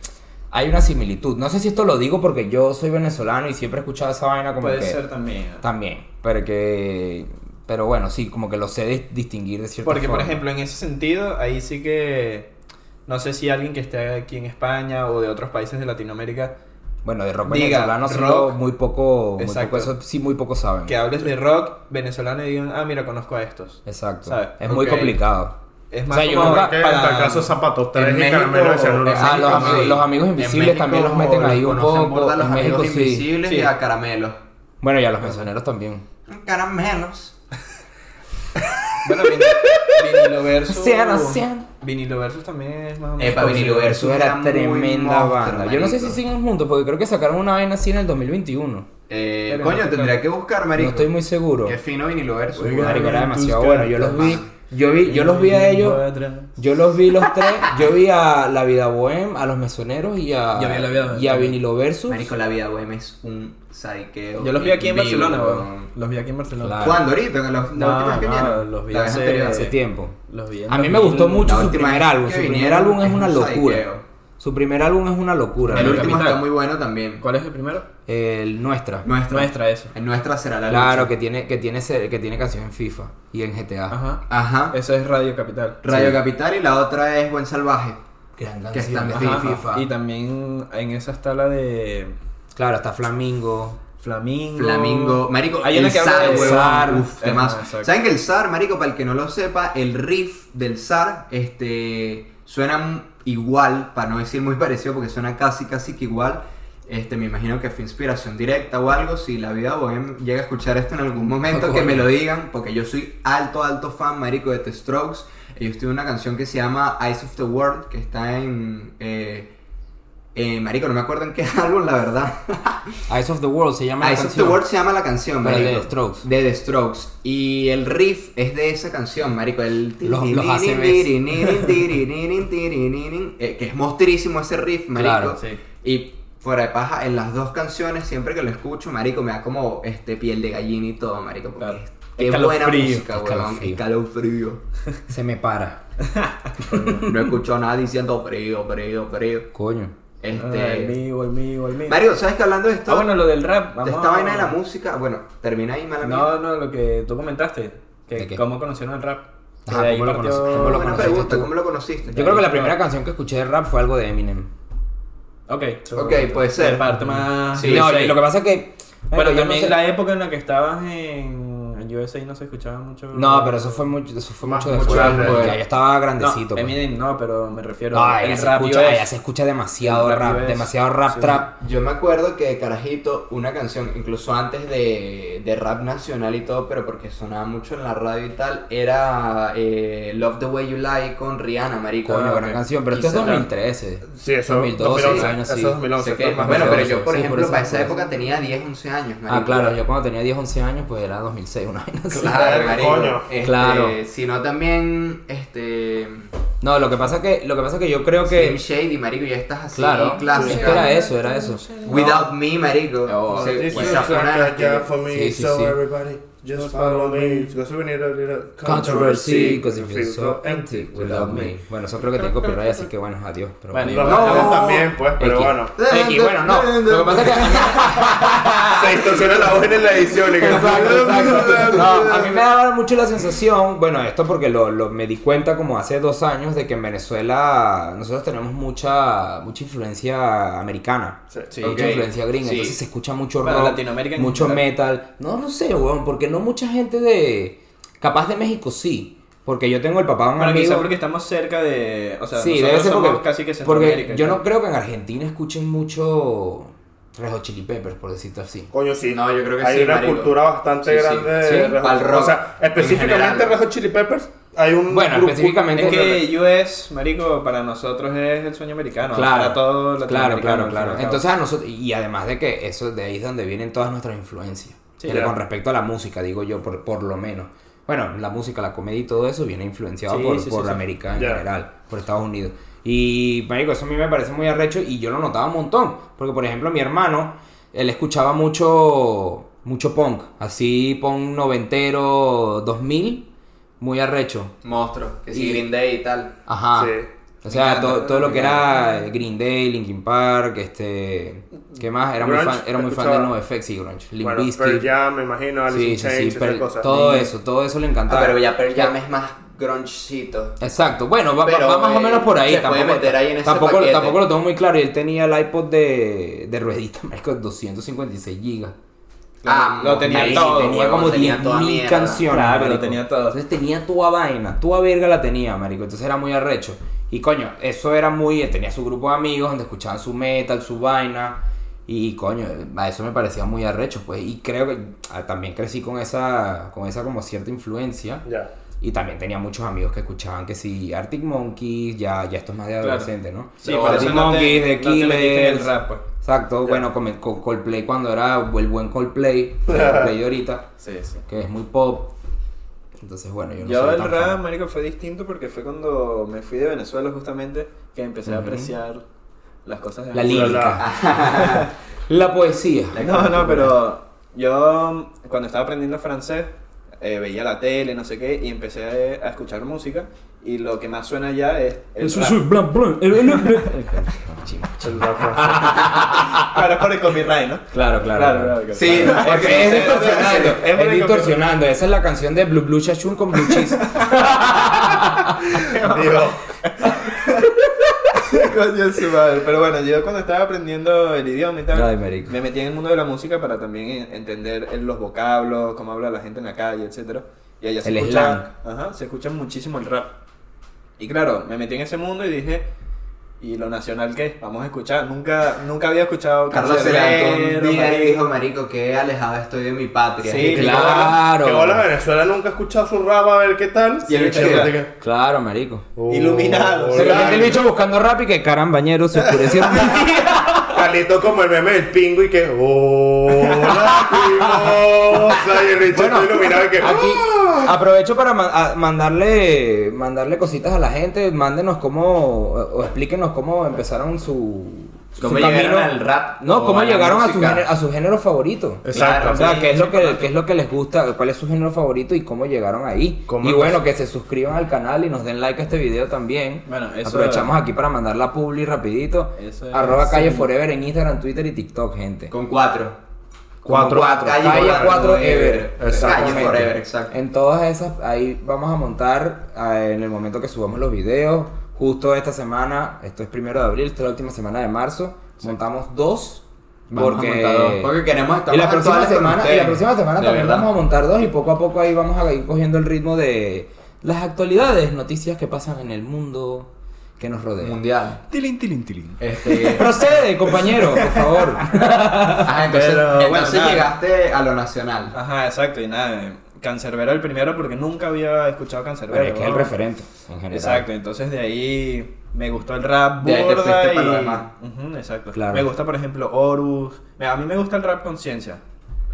hay una similitud. No sé si esto lo digo porque yo soy venezolano y siempre he escuchado esa vaina como Puede que... ser también. También, pero que... Pero bueno, sí, como que lo sé dis- distinguir de cierta Porque, por forma. ejemplo, en ese sentido, ahí sí que. No sé si alguien que esté aquí en España o de otros países de Latinoamérica Bueno, de rock Diga, venezolano rock. muy poco... Muy Exacto. poco eso sí muy poco saben. que hables de rock venezolano y digan, ah, mira, conozco a estos. Exacto. ¿Sabes? Es muy Ok. complicado. Es O más sea, yo nunca- Que para- en tal caso zapatos 3 En y de Ah, los sí. los amigos invisibles México también los meten ahí un poco, los en amigos México invisibles Sí. y a caramelos. Bueno, y a los mesoneros también. Caramelos. Bueno, vin- vinilo versus. Sean, sean. Vinilo versus también es más o menos. Epa, Vinilo Versus era tremenda monstruo, banda. Yo no sé si siguen juntos porque creo que sacaron una vaina así en el 2021. Eh, coño, no, tendría que buscar, marico. No estoy muy seguro. Qué fino vinilo versus. Oiga, Marico, era demasiado bueno. Yo los vi. Yo vi, yo los vi a ellos. Yo los vi los tres. Yo vi a La Vida Bohem, a los mesoneros y a, Yo vi a La Vida Bohem y a. Vinilo Versus. Marico, la vida bohemia es un saiqueo. Yo los vi aquí en Barcelona, weón. Los vi aquí en Barcelona. Claro. ¿Cuándo? ¿Ahorita? ¿En los- No, la última vez que no, vinieron? los vi hace-. Hace tiempo. Los vi en A mí me 2000. gustó mucho su primer álbum. Su primer álbum es una un locura. Su primer álbum es una locura. El El último Capital. está muy bueno también. ¿Cuál es el primero? El nuestra. Nuestra. Nuestra, eso. En nuestra será la Claro, lucha. que tiene, que tiene que tiene canción en FIFA y en GTA. Ajá. Ajá. Eso es Radio Capital. Radio Sí. Capital y la otra es Buen Salvaje. Gran Que está en. Ajá. FIFA. Y también en esa está la de Claro, está Flamingo. Flamingo. Flamingo. Marico, Hay una el que habla zar, de huevón. zar. Uf, exacto. ¿Saben que el zar, marico, para el que no lo sepa, el riff del zar, este, suena igual, para no decir muy parecido, porque suena casi, casi que igual. Este, me imagino que fue inspiración directa o algo. Si la vida bohem llega a escuchar esto en algún momento, que me lo digan, porque yo soy alto, alto fan, marico, de The Strokes. Ellos tienen una canción que se llama Eyes of the World, que está en... eh, eh, marico, no me acuerdo en qué álbum, la verdad. Eyes of the World se llama la Eyes of the canción. World se llama la canción, Pero de marico. The Strokes. De The Strokes. Y el riff es de esa canción, marico. El... Los- los Eh, que es monstruísimo ese riff, marico. Claro, sí. Y fuera de paja, en las dos canciones, siempre que lo escucho, marico, me da como este piel de gallina y todo, marico. Porque Claro. es- qué buena música, weón. escalofrío. Se me para. No escucho a nadie diciendo frío, frío, frío. Coño. Este... Ah, el mío, el mío, el mío. Marico, ¿sabes que hablando de esto? Ah, bueno, lo del rap. de Vamos esta a- vaina de la música, bueno, termina ahí, mala mía. No, no, lo que tú comentaste. Que ¿De cómo conocieron el rap. Ajá, de ¿cómo lo partió- cómo lo pregunta? ¿cómo lo conociste? Yo creo que la primera canción que escuché de rap fue algo de Eminem. Ok. Ok, puede ser. De parte más. Sí, no, USA. lo que pasa es que. Bueno, yo no también sé- la época en la que estabas en, en USA no se escuchaba mucho. No, pero eso fue mucho, eso fue Más- mucho mucho después. porque ya yo estaba No, grandecito. pues. Eminem no, pero me refiero No, ya se, rap escucha, US. ya se escucha demasiado El rap rap, US. demasiado rap Sí. trap. Yo me acuerdo que Carajito, una canción, incluso antes de, de rap nacional y todo, pero porque sonaba mucho en la radio y tal, era eh, Love the Way You Lie con Rihanna, marico. Coño, Ah, gran ok. canción, pero esto es será- 2013. Sí, eso 2012, 2011, años eso es 2011. Sé que- pero más bueno, pero yo, 2012, por sí, ejemplo, por para esa época tenía 10, 11 años, marico. Ah, claro, yo cuando tenía 10, 11 años, pues era 2006, una vaina así. Claro, marico. Coño. Este, Claro. Sino también, este... No, lo que pasa que, lo que pasa que yo creo que. Slim Shady, marico, ya estás así, Claro, clásica. es que era eso, era eso. Without Me, marico. Oh, pues, is esa fue una de las like que- a job for me, Sí, sí, so sí. everybody just follow me. Because we need a little Controversy, because it feels so empty without me. Bueno, eso creo que tiene copyright, así que bueno, adiós. Pero Bueno, bueno. Los No. no, también, pues, pero bueno. X, bueno, no. Lo que pasa es que. Se distorsiona la voz en la edición. y que- Exacto, exacto. No, a mí me daba mucho la sensación, bueno, esto porque lo, lo- me di cuenta como hace dos años de que en Venezuela nosotros tenemos mucha mucha influencia americana. Sí. Mucha ok. influencia gringa, Sí. entonces se escucha mucho rock, Latinoamérica mucho metal. No, no sé, weón, porque no mucha gente de... Capaz de México sí, porque yo tengo el papá de un Bueno, amigo... quizá porque estamos cerca de. O sea, sí, debe ser porque, casi que porque Centroamérica. yo no creo que en Argentina escuchen mucho Red Hot Chili Peppers, por decirlo así. Coño, sí. No, yo creo que hay sí, una cultura bastante Sí, grande Sí, de Red pa'l Hot. rock, O sea, en específicamente. Red Hot Chili Peppers. Hay un Bueno, grupo- específicamente... Es que US, marico, para nosotros es el sueño americano. Claro, para todo claro, claro, claro. Entonces a nosotros, y además de que eso de ahí es donde vienen todas nuestras influencias. Sí, Pero ya. con respecto a la música, digo yo, por, por lo menos. Bueno, la música, la comedia y todo eso viene influenciado Sí, por, sí, por. América en Ya. general, por Estados Unidos. Y, marico, eso a mí me parece muy arrecho y yo lo notaba un montón. Porque, por ejemplo, mi hermano, él escuchaba mucho, mucho punk. Así, punk noventero, 2000, muy arrecho. Monstruo, que sí, Y- Green Day y tal. Ajá. Sí. O sea, encanta, todo, todo lo que era Green Day, Linkin Park, este... ¿Qué más? Era muy fan, era muy fan de. NoFX y Grunge. Limp Bueno. Pearl Jam, me imagino, Alice Sí, in sí, Chains, sí, pero cosas. todo eso, todo eso le Ah, encantaba. pero ya Pearl Jam es más grunchito. Exacto, bueno, va, va- Pero, va más o eh, menos por ahí. se puede meter ahí en ese tampoco, paquete. tampoco lo tengo muy claro. Y él tenía el iPod de, de ruedita, marico, 256 gigas. Ah, lo tenía todo, tenía huevón, como tenía 10.000 toda mierda. canciones. Claro, lo marico. tenía todo. Entonces tenía toda vaina, toda verga la tenía, marico. Entonces era muy arrecho. Y coño, eso era muy. Tenía su grupo de amigos donde escuchaban su metal, su vaina. Y coño, a eso me parecía muy arrecho, pues. Y creo que ah, también crecí con esa, con esa como cierta influencia. Ya. Y también tenía muchos amigos que escuchaban que sí, Arctic Monkeys, ya, ya esto es más de Claro. adolescente, ¿no? Sí, Pero Arctic no Monkeys, The no Killers. rap, pues. Exacto, bueno, con, con Coldplay cuando era el buen Coldplay, el Coldplay de ahorita, Sí, sí. que es muy pop. Entonces, bueno, yo no Yo el rap, fan. marico, fue distinto porque fue cuando me fui de Venezuela justamente que empecé a Ujú. apreciar las cosas de La lírica. La poesía. No, no, pero yo cuando estaba aprendiendo francés eh, veía la tele, no sé qué, y empecé a, a escuchar música y lo que más suena ya es el Eso rap. es blan, blan, el- el- el- El rap francés. Claro, es por el copyright, ¿no? Claro, claro. Claro, claro. claro. Sí, claro. porque Es es distorsionando, es distorsionando. Esa es la canción de Blue Blue Shashun con Blue Cheese. Digo, Coño, su madre. Pero bueno, yo cuando estaba aprendiendo el idioma y tal, Ay, me metí en el mundo de la música para también en- entender los vocablos, cómo habla la gente en la calle, etcétera. Y allá se El escucha, ajá, se escucha muchísimo el rap. Y claro, me metí en ese mundo y dije, ¿y lo nacional qué? Vamos a escuchar. Nunca, nunca había escuchado Carlos se levantó Canserbero, un día y marico. dijo, marico, qué alejado estoy de mi patria. Sí, Y claro. Que bola Venezuela nunca ha escuchado su rap a ver qué tal. Y el bicho Sí, que- que- Claro, marico. Uh, Iluminado. Repente el bicho buscando rap y que carambañero se como el meme del pingo y que hola mimosa y el bicho Bueno, está iluminado y que Aquí ¡ah! aprovecho para ma- mandarle mandarle cositas a la gente, mándenos cómo o, o explíquenos cómo empezaron su ¿Cómo llegaron al rap No, cómo llegaron a su, género, a su género favorito. Exacto. O sea, Sí, qué es lo que qué es lo que les gusta, cuál es su género favorito y cómo llegaron ahí. ¿Cómo y bueno, que se suscriban al canal y nos den like a este video también. Bueno, eso- Aprovechamos aquí para mandar la publi rapidito. Eso es- Arroba calle sí. forever en Instagram, Twitter y TikTok, gente. Con cuatro. Cuatro. Como cuatro. Calle cuatro, 4 Ever. Calle. Forever, exacto. En todas esas, ahí vamos a montar eh, en el momento que subamos los videos. Justo esta semana, esto es primero de abril, esta es la última semana de marzo. Montamos dos. Vamos porque, dos, porque queremos estar y la próxima semana, y la próxima semana también verdad. vamos a montar dos y poco a poco ahí vamos a ir cogiendo el ritmo de las actualidades, noticias que pasan en el mundo que nos rodea. Mundial. Tilín, tilín, tilín. Este, Procede, compañero, por favor. ajá, entonces, Pero, bueno, entonces nada. llegaste a lo nacional. Ajá, exacto, y nada, Cancerbero el primero porque nunca había escuchado Cancerbero. Pero es que es el referente en general. Exacto, entonces de ahí me gustó el rap De ahí te fuiste y... para lo demás. Exacto. Claro. Me gusta, por ejemplo, Horus. A mí me gusta el rap conciencia,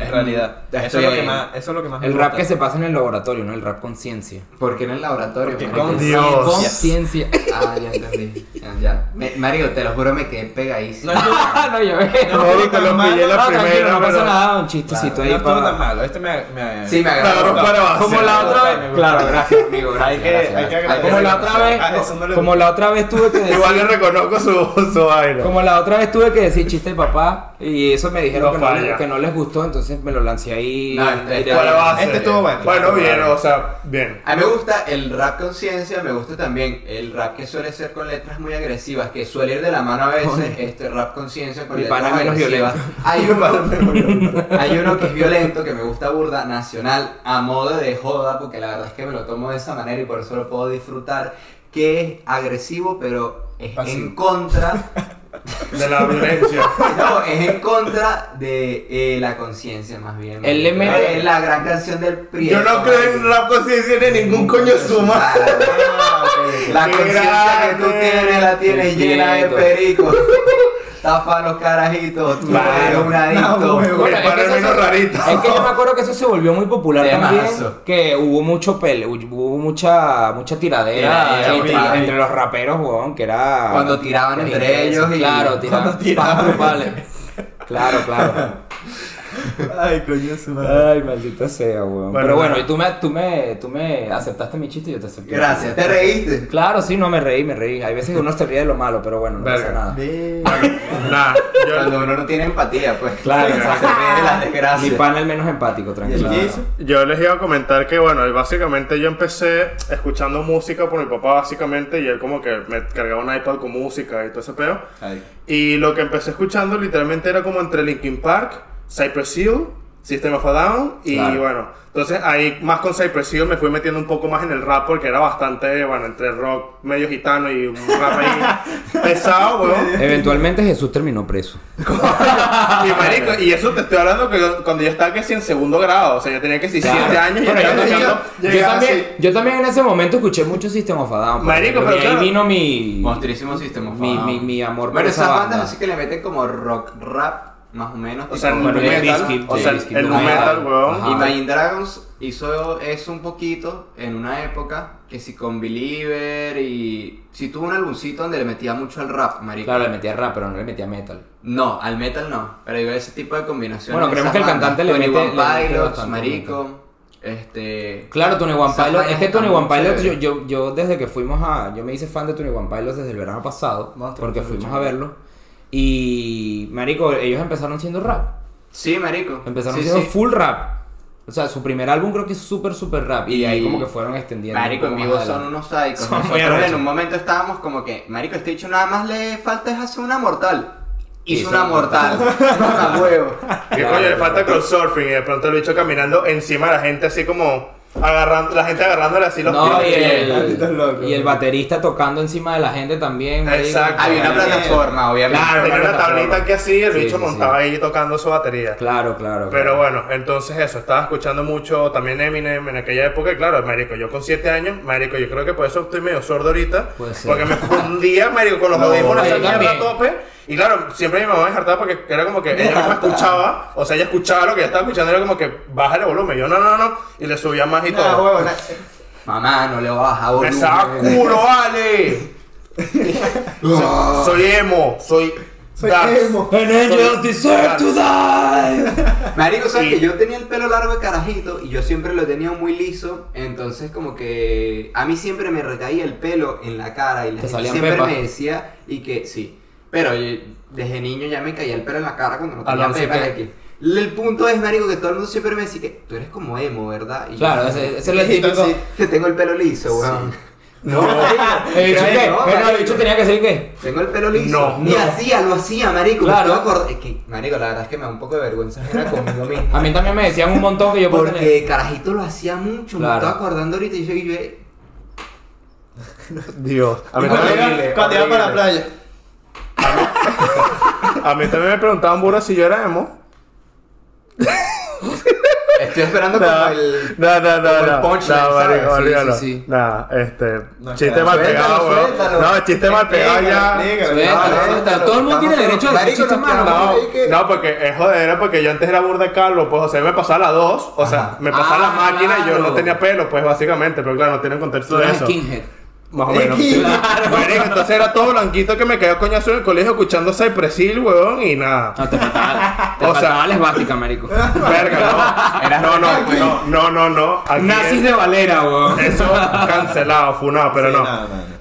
en Es- realidad. estoy Eso es, lo que más, eso es lo que más me El rap gusta. que se pasa en el laboratorio, no el rap conciencia. ¿Por qué en el laboratorio? Porque con Dios. Conciencia. Ah, ya entendí. Ya, ya. Me- Mario, te lo juro, me quedé pegadísimo. No, no, yo no, No, te lo pillé la No, tranquilo, primera, no pasa nada, un chistecito no ahí estuvo tan malo. Este me... me Sí, me agradó. Claro, para. Como la otra vez... Claro, gracias, amigo. Hay que. Como la otra vez... No Como la otra vez tuve que decir... Igual le reconozco su, su vaina. Como la otra vez tuve que decir chiste papá y eso me dijeron No que, no les, que no les gustó, entonces me lo lancé ahí. No, este- base. Este estuvo bueno. Bueno, bien, o sea, bien. A mí me gusta el rap conciencia, me gusta también el rap que suele ser con letras muy agresivas, que suele ir de la mano a veces, este rap conciencia con Mi letras pana menos agresivas. Hay uno, hay uno que es violento, que me gusta burda, nacional, a modo de joda, porque la verdad es que me lo tomo de esa manera y por eso lo puedo disfrutar, que es agresivo, pero es Pasivo. en contra, De la violencia. no, es en contra de eh, la conciencia más bien. Él le mete- Es la gran canción del Prieto. Yo no creo en rap conciencia ni ningún coño suma. Ah. La conciencia que tú tienes la tienes El llena de prieto. Tafa los carajitos, tú eres un adicto. Bueno, es, que eso rarito. es que yo me acuerdo que eso se volvió muy popular Temazo. también, que hubo mucho pele, hubo mucha mucha tiradera entre, papi. entre los raperos, weón, que era Cuando tiraban entre ellos y- claro, tiraban Cuando tiraban. vale. Claro, claro. Ay, coño, su madre. Ay, maldita sea, weón. Bueno, Pero bueno, y tú me, tú, me, tú me aceptaste mi chiste y yo te acepté. Gracias, te reíste. Claro, sí, no me reí, me reí. Hay veces que uno se ríe de lo malo, pero bueno, no pasa nada. Nada, yo, Cuando uno no tiene empatía, pues. Claro, se de las Mi desgracias. pana el menos empático, tranquilo. Yo les iba a comentar que, bueno, básicamente yo empecé escuchando música por mi papá, básicamente, y él como que me cargaba un iPad con música y todo ese pedo. Ay. Y lo que empecé escuchando literalmente era como entre Linkin Park, Cypress Hill, System of a Down y Claro. bueno, entonces ahí más con Cypress Hill me fui metiendo un poco más en el rap porque era bastante, bueno, entre rock medio gitano y un rap ahí pesado, weón. Eventualmente Jesús terminó preso. Y marico, y eso te estoy hablando que cuando yo estaba que en segundo grado, o sea, yo tenía que si 7 Claro. años y Bueno, yo, yo llegaba también, yo también en ese momento escuché mucho System of a Down. por Marico, pero y ahí claro. vino mi... Monstruísimo sistema. Mi- mi- mi amor por Bueno, esa esas banda. bandas así que le meten como rock rap, más o menos. O sea, el metal. O sea, el metal, weón. Imagine Dragons hizo eso un poquito en una época que si con Believer y si tuvo un álbumcito donde le metía mucho al rap, marico. Claro, le metía rap, pero no le metía metal. No, al metal no, pero digo ese tipo de combinaciones. Bueno, creemos que el cantante le Tony mete- Pilots, marico, este... Claro, Tony One Pilot, es que Tony One Pilot, yo, yo, yo desde que fuimos a, yo me hice fan de Tony One Pilot desde el verano pasado, porque fuimos a verlo, y, marico, ellos empezaron siendo rap, Sí, marico. empezaron sí, siendo sí. full rap, o sea, su primer álbum creo que es súper, súper rap, y, de ahí como que fueron extendiendo. Marico, en vivo son unos sádicos. Son muy Nosotros en un momento estábamos como que, Marico, este dicho nada más le falta es hacer una mortal. Hizo una mortal. Una huevo. ¿Qué Claro, coño le falta crowdsurfing? Y de pronto lo he dicho caminando encima de la gente, así como agarrando, la gente agarrándole así los No, y pies. Locos. y el baterista tocando encima de la gente también. Exacto. Había una plataforma, obviamente. Claro, Tenía una tablita que así, el Sí, bicho sí, montaba sí. ahí tocando su batería. Claro, claro. Pero claro. bueno, entonces eso, estaba escuchando mucho también Eminem en aquella época, y claro, marico, yo con 7 años, marico, yo creo que por eso estoy medio sordo ahorita, Puede ser. porque me fundía, marico, con los No, audífonos a tope, y claro, siempre mi mamá me hartaba porque era como que ella no me escuchaba, o sea, ella escuchaba lo que yo estaba escuchando, era como que baja el volumen, yo no, no, no, y le subía más y todo. huevo. Mamá, no le baja ¡Me volumen. saca culo, vale! soy, soy emo, soy... Soy emo. And angels deserve to die. Marico, ¿sabes Y- que yo tenía el pelo largo de carajito y yo siempre lo tenía muy liso? Entonces, como que a mí siempre me recaía el pelo en la cara y la Te gente siempre me decía y que sí. Pero yo- desde niño ya me caía el pelo en la cara cuando no tenía pepas. ¿qué? aquí. El punto es, marico, que todo el mundo siempre me decía que tú eres como emo, ¿verdad? Y Claro, yo, ese, ese es el Viejito, típico. sí. Que tengo el pelo liso, weón. No, El bicho no, bueno, el marico. bicho tenía que decir que. Tengo el pelo liso. No, y no. hacía, lo hacía, marico. Claro. Me Es que, marico, la verdad es que me da un poco de vergüenza ajena conmigo mismo. A mí también me decían un montón que yo por tener. Porque carajito lo hacía mucho, me Claro. estoy acordando ahorita y yo, y yo Dios. A mí, Cuando también, iba- Cuando iba para la playa. A mí también me preguntaban burro si yo era emo. estoy esperando No, como el... no, no, no, como el no, punchline, no, ¿sabes? marico, Sí, sí, sí. Nah, este, No, chiste claro, mal pegado, weón. No, chiste mal pegado ya. Todo el mundo tiene derecho a decir Marico, chistes no, malos. no, porque es joder, porque yo antes era burda de calvo, pues, o sea, me pasaba las dos, o sea, me pasaba la Ah, máquina y yo no tenía pelo, pues, básicamente, pero claro, no tiene contexto de eso. skinhead. Más o menos. Claro. Marico, entonces era todo blanquito que me quedó coñazo en el colegio escuchando Cypress Hill, weón, y nada. No, te faltaba, te O sea- faltaba la esvástica, marico. Verga, no. Eras No, no, no, no, no, no. Aquí Nazis es- de Valera, weón. Eso cancelado, funado, pero Sí, no.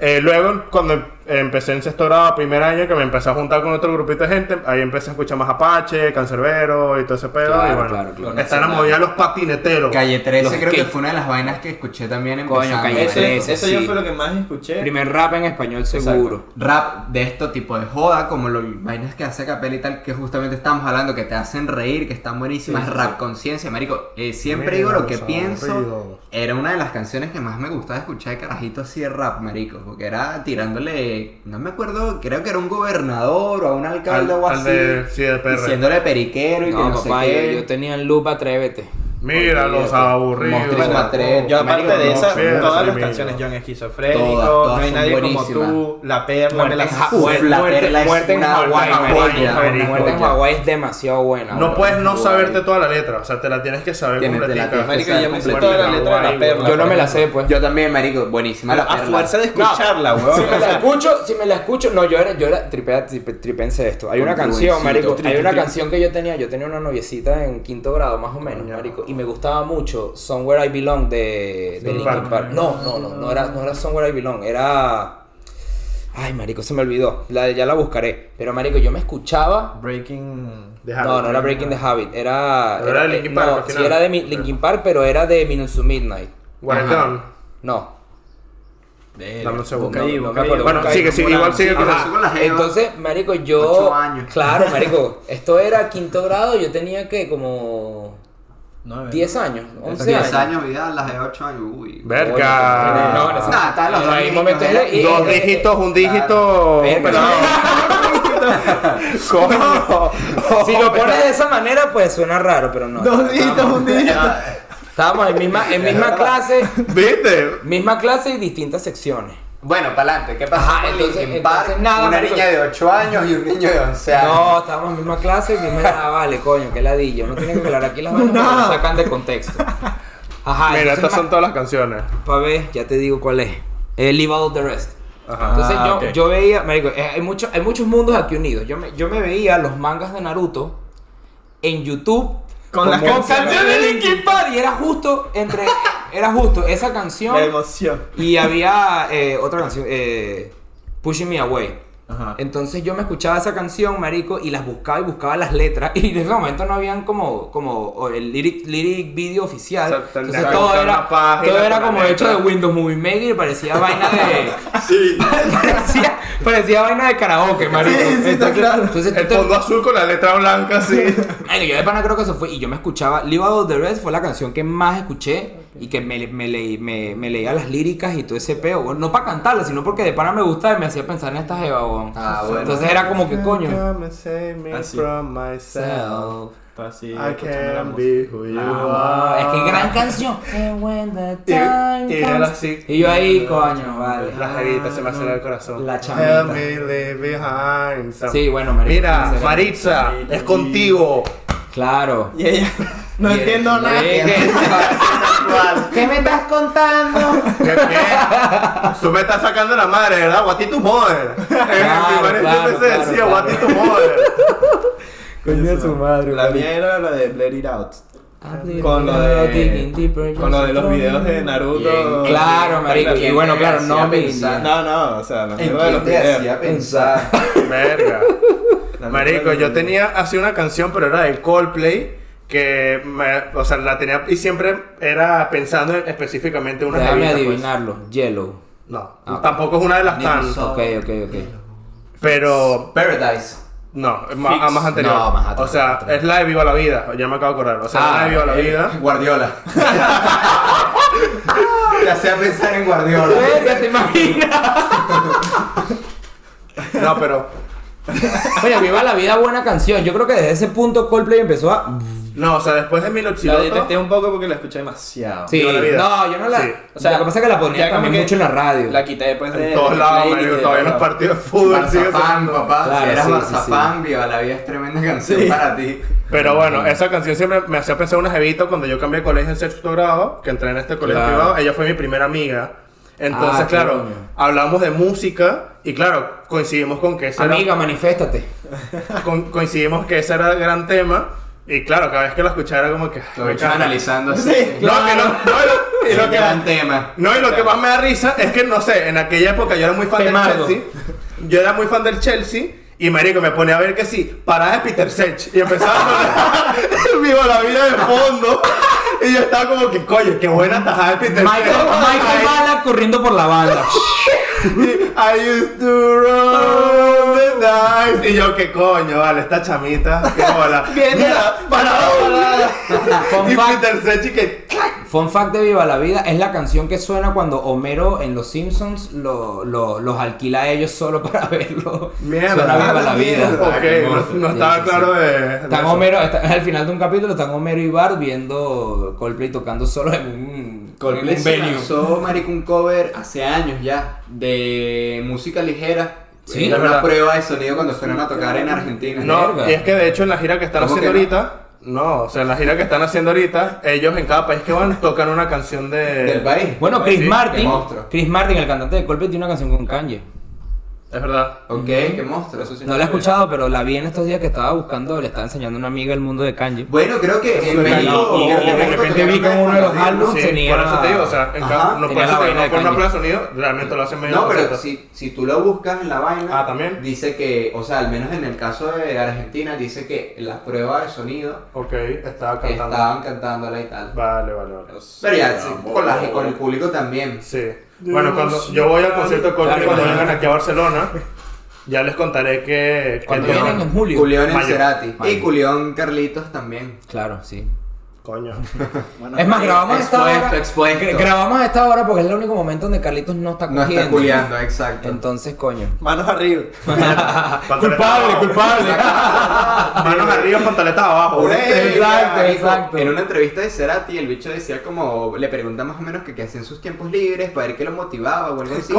Eh, luego, cuando empecé en sexto grado, primer año, que me empecé a juntar con otro grupito de gente, ahí empecé a escuchar más Apache, Cancerbero y todo ese pedo. Claro, y bueno, claro, claro. está la movida de los patineteros. Calle 13 Los creo que fue una de las vainas que escuché también Coño, empezando. Calle Eso, 13, eso yo sí. fue lo que más escuché. Primer rap en español seguro. Rap de esto tipo de joda, como los vainas que hace Capela y tal, que justamente estamos hablando, que te hacen reír, que están buenísimas. Sí, sí, rap conciencia, marico. Eh, siempre digo lo que pienso. Era una de las canciones que más me gustaba escuchar de carajito así de rap, marico. Porque era tirándole, no me acuerdo, creo que era un gobernador o a un alcalde Al- o al así. de- sí, de PR. Diciéndole periquero y que No, papá, sé yo, qué. yo tenía en loop Atrévete. Mira, los aburridos. Bueno, yo aparte Marico, de esas, todas las canciones, John Esquizofrénico, Todas, todas No hay nadie como buenísimas. tú, La Perla, me la en, Ja- Uf, muerte- la muerte- perla muerte en Hawái. Muerte en Hawái es demasiado buena. No bro. puedes no saberte toda la letra, o sea, te la tienes que saber que Marico, yo me sé completica. toda la letra de La Perla. Yo no me la sé, pues. Yo también, marico, buenísima la A fuerza de escucharla, weón. Si me la escucho, si me la escucho, no, yo era, yo era, tripea, tripe- tripense esto. Hay una Un canción, marico, hay una canción que yo tenía, yo tenía una noviecita en quinto grado, más o menos, marico, y me gustaba mucho Somewhere I Belong de, de Linkin Park. Park. No, no, no, no era, no era Somewhere I Belong, era... Ay, marico, se me olvidó, la, ya la buscaré. Pero, marico, yo me escuchaba... Breaking. De No, Habit. no era Breaking the Habit, era... Pero era de Linkin Park, no, sí era de mi- Linkin Park, pero era de Minutes to Midnight. What I've done. No. Segundo. No, ahí, no busca ahí. Bueno, busca ahí. sigue, sigue, igual sigue. Entonces, marico, yo... Años. Claro, marico. Esto era quinto grado, yo tenía que como... Nueve. 10 años, 11 10 años. años, Vidal, las de 8 años. Uy. Verga. No, en ese- Nah, los dos el dígitos, momento era- es- y- Dos eh, dígitos, un dígito. Verga. pelado. Coño. Si lo pones de esa manera, pues suena raro, pero no. Dos dígitos, un dígito. Estábamos en misma, en misma clase, ¿Viste? misma clase y distintas secciones. Bueno, para adelante, ¿qué pasa? Ajá, con entonces- Linkin Park? entonces nada, Una marico. niña de 8 años y un niño de 11 años. No, estábamos en misma clase y misma... Ah, vale, coño, qué ladillo. No tienen que aclarar aquí las vainas porque lo sacan de contexto. Ajá, Mira, entonces, estas son todas las canciones. Pa' ver, ya te digo cuál es. Eh, Leave All the Rest. Ajá. Entonces yo, yo veía, marico, eh, hay, mucho- hay muchos mundos aquí unidos. Yo me, yo me veía los mangas de Naruto en YouTube Con las con canciones canciones de Linkin Park y era justo entre, era justo esa canción La emoción. y había eh, otra canción, eh, Pushing Me Away. Ajá. Entonces yo me escuchaba esa canción, marico, y las buscaba y buscaba las letras. Y en ese momento no habían como, como el lyric, lyric video oficial. O sea, Entonces todo era, todo era con como letra. hecho de Windows Movie Maker y parecía vaina de... Sí. parecía, vaina de karaoke, marico. Sí, sí, está entonces, claro. entonces El te- fondo azul con la letra blanca, así. Ay, yo de pana creo que eso fue. Y yo me escuchaba. Live Out of the Rest fue la canción que más escuché. Y que me, me, leí- me, me leía las líricas y todo ese peo. Bueno, no para cantarla, sino porque de pana me gustaba y me hacía pensar en esta jeva. Ah, bueno. Entonces era como que coño. Come and save me Así. Está así, I escuchando la can música. be who you Ah, are. es que gran canción. And when the Y, time y él comes- así. Y yo ahí, coño, vale. La jevita se me acelera el corazón. La chamita. Help me leave behind some- Sí, bueno, marico, Mira. Maritza, es contigo. Claro. Y ella, no Y- entiendo nada. ¿Qué, ¿Qué me estás contando? ¿Qué, qué? Tú me estás sacando la madre, ¿verdad? What is tu mother? Claro, claro, decía, claro. what is tu mother? Coño su madre. La mía era la de Blur It Out. Con Con lo de, con lo de los videos de Naruto. Claro, marico. Y bueno, claro, no pensar? No, no, o sea, los ¿En videos de los videos. hacía pensar? Verga. Marico, yo tenía así una canción, pero era de Coldplay. Que, me- o sea, la tenía y siempre era pensando en- específicamente en una Déjame jevita, pues. adivinarlo. Yellow. No, Ah, tampoco es una de las Ni tan. un Ok, ok, ok. Pero Paradise. No, es más, a más anterior. No, más atrás, o sea, atrás. es la de Viva la Vida. Ya me acabo de acordar. O sea, Ah, la de Viva la. Vida. Guardiola. Te hacía pensar en Guardiola. Verga, ¿te imaginas? No, pero. Oye, Viva la Vida, buena canción. Yo creo que desde ese punto Coldplay empezó a. No, o sea, después de La Minoxiloto. detesté un poco porque la escuché demasiado. Sí, la Vida. no, yo no la. Sí. O sea, lo que pasa es que la ponía ya como también que mucho en la radio. La quité después de. En todos lados, de todavía en los partidos de fútbol. sigue sonando. papá. Claro, si eras sí, sí, Viva la Vida es tremenda canción Sí. para ti. Pero bueno, esa canción siempre me hacía pensar en una jevita cuando yo cambié de colegio en sexto grado, que entré en este colegio Claro. privado. Ella fue mi primera amiga. Entonces, Ah, claro, coño. hablamos de música y claro, coincidimos con que ese Amiga, maniféstate. era, con- coincidimos que ese era el gran tema. Y claro, cada vez que la escuchaba era como que. Lo caga. analizando así. No, que no, no, y lo- y Es lo un que, gran tema. no, y lo que más me da risa es que, no sé, en aquella época yo era muy fan del Chelsea. Yo era muy fan del Chelsea. Y marico, me ponía a ver que sí, paradas de Peter Sech. Y empezaba a Viva la vida de fondo. Y yo estaba como que, coño, qué buena tajada de Peter Michael, Michael Bala corriendo por la banda. I used to roll dice. Y yo, qué coño, vale, esta chamita, qué bola. Viene Mira, parado. Fun Y fact. Que, Fun fact de Viva la Vida es la canción que suena cuando Homero en Los Simpsons lo, lo- los alquila a ellos solo para verlo. Mierda. Suena Viva la Vida. Ok, no, no Sí, estaba sí, sí. claro de. de Están. Homero, está- al final de un capítulo están Homero y Bart viendo Coldplay tocando solo en un, Coldplay lanzó, marico, un cover hace años ya de música ligera. Sí, Era es una prueba de sonido cuando fueron a tocar en Argentina. No, y es que de hecho en la gira que están ¿Cómo haciendo que no? ahorita. No, o sea, en la gira que están haciendo ahorita, ellos en cada país que van tocan una canción de. Del país. Bueno, Chris Sí, Martin. Chris Martin, el cantante de Coldplay, tiene una canción con Kanye. Es verdad. Ok, qué monstruo, eso sí. No la he escuchado, pero la vi en estos días que estaba buscando, le estaba enseñando a una amiga el mundo de Kanye. Bueno, creo que en Y- México. y- y en de México repente vi que en uno de los álbumes Sí, tenía- por eso te digo, o sea, en Ajá. cada, no Tenía puede la ser que vaina no de Kanye. prueba de sonido, realmente lo hacen medio No, pero si, si tú lo buscas en la vaina, Ah, ¿también? dice que, o sea, al menos en el caso de Argentina, dice que la prueba de sonido Ok, estaba cantando. estaban cantándola y tal. Vale, vale, vale. Pero ya, sí, con, la- con el público también. Sí. Bueno, cuando yo voy al concierto de Coldplay cuando vengan aquí a Barcelona, ya les contaré que. que Cuando vienen en julio. Culión en. Cerati. Y Culión Carlitos también. Claro, sí. Coño. es más, grabamos a esta Expuesto, hora. expuesto. gra- Grabamos a esta hora porque es el único momento donde Carlitos no está No cogiendo. está culiando, exacto. Entonces, coño. Manos arriba. culpable, culpable. Manos arriba, pantaletas abajo. Exacto, exacto. En una entrevista de Cerati, el bicho decía como, le pregunta más o menos que qué hacía en sus tiempos libres, para ver qué lo motivaba o algo así.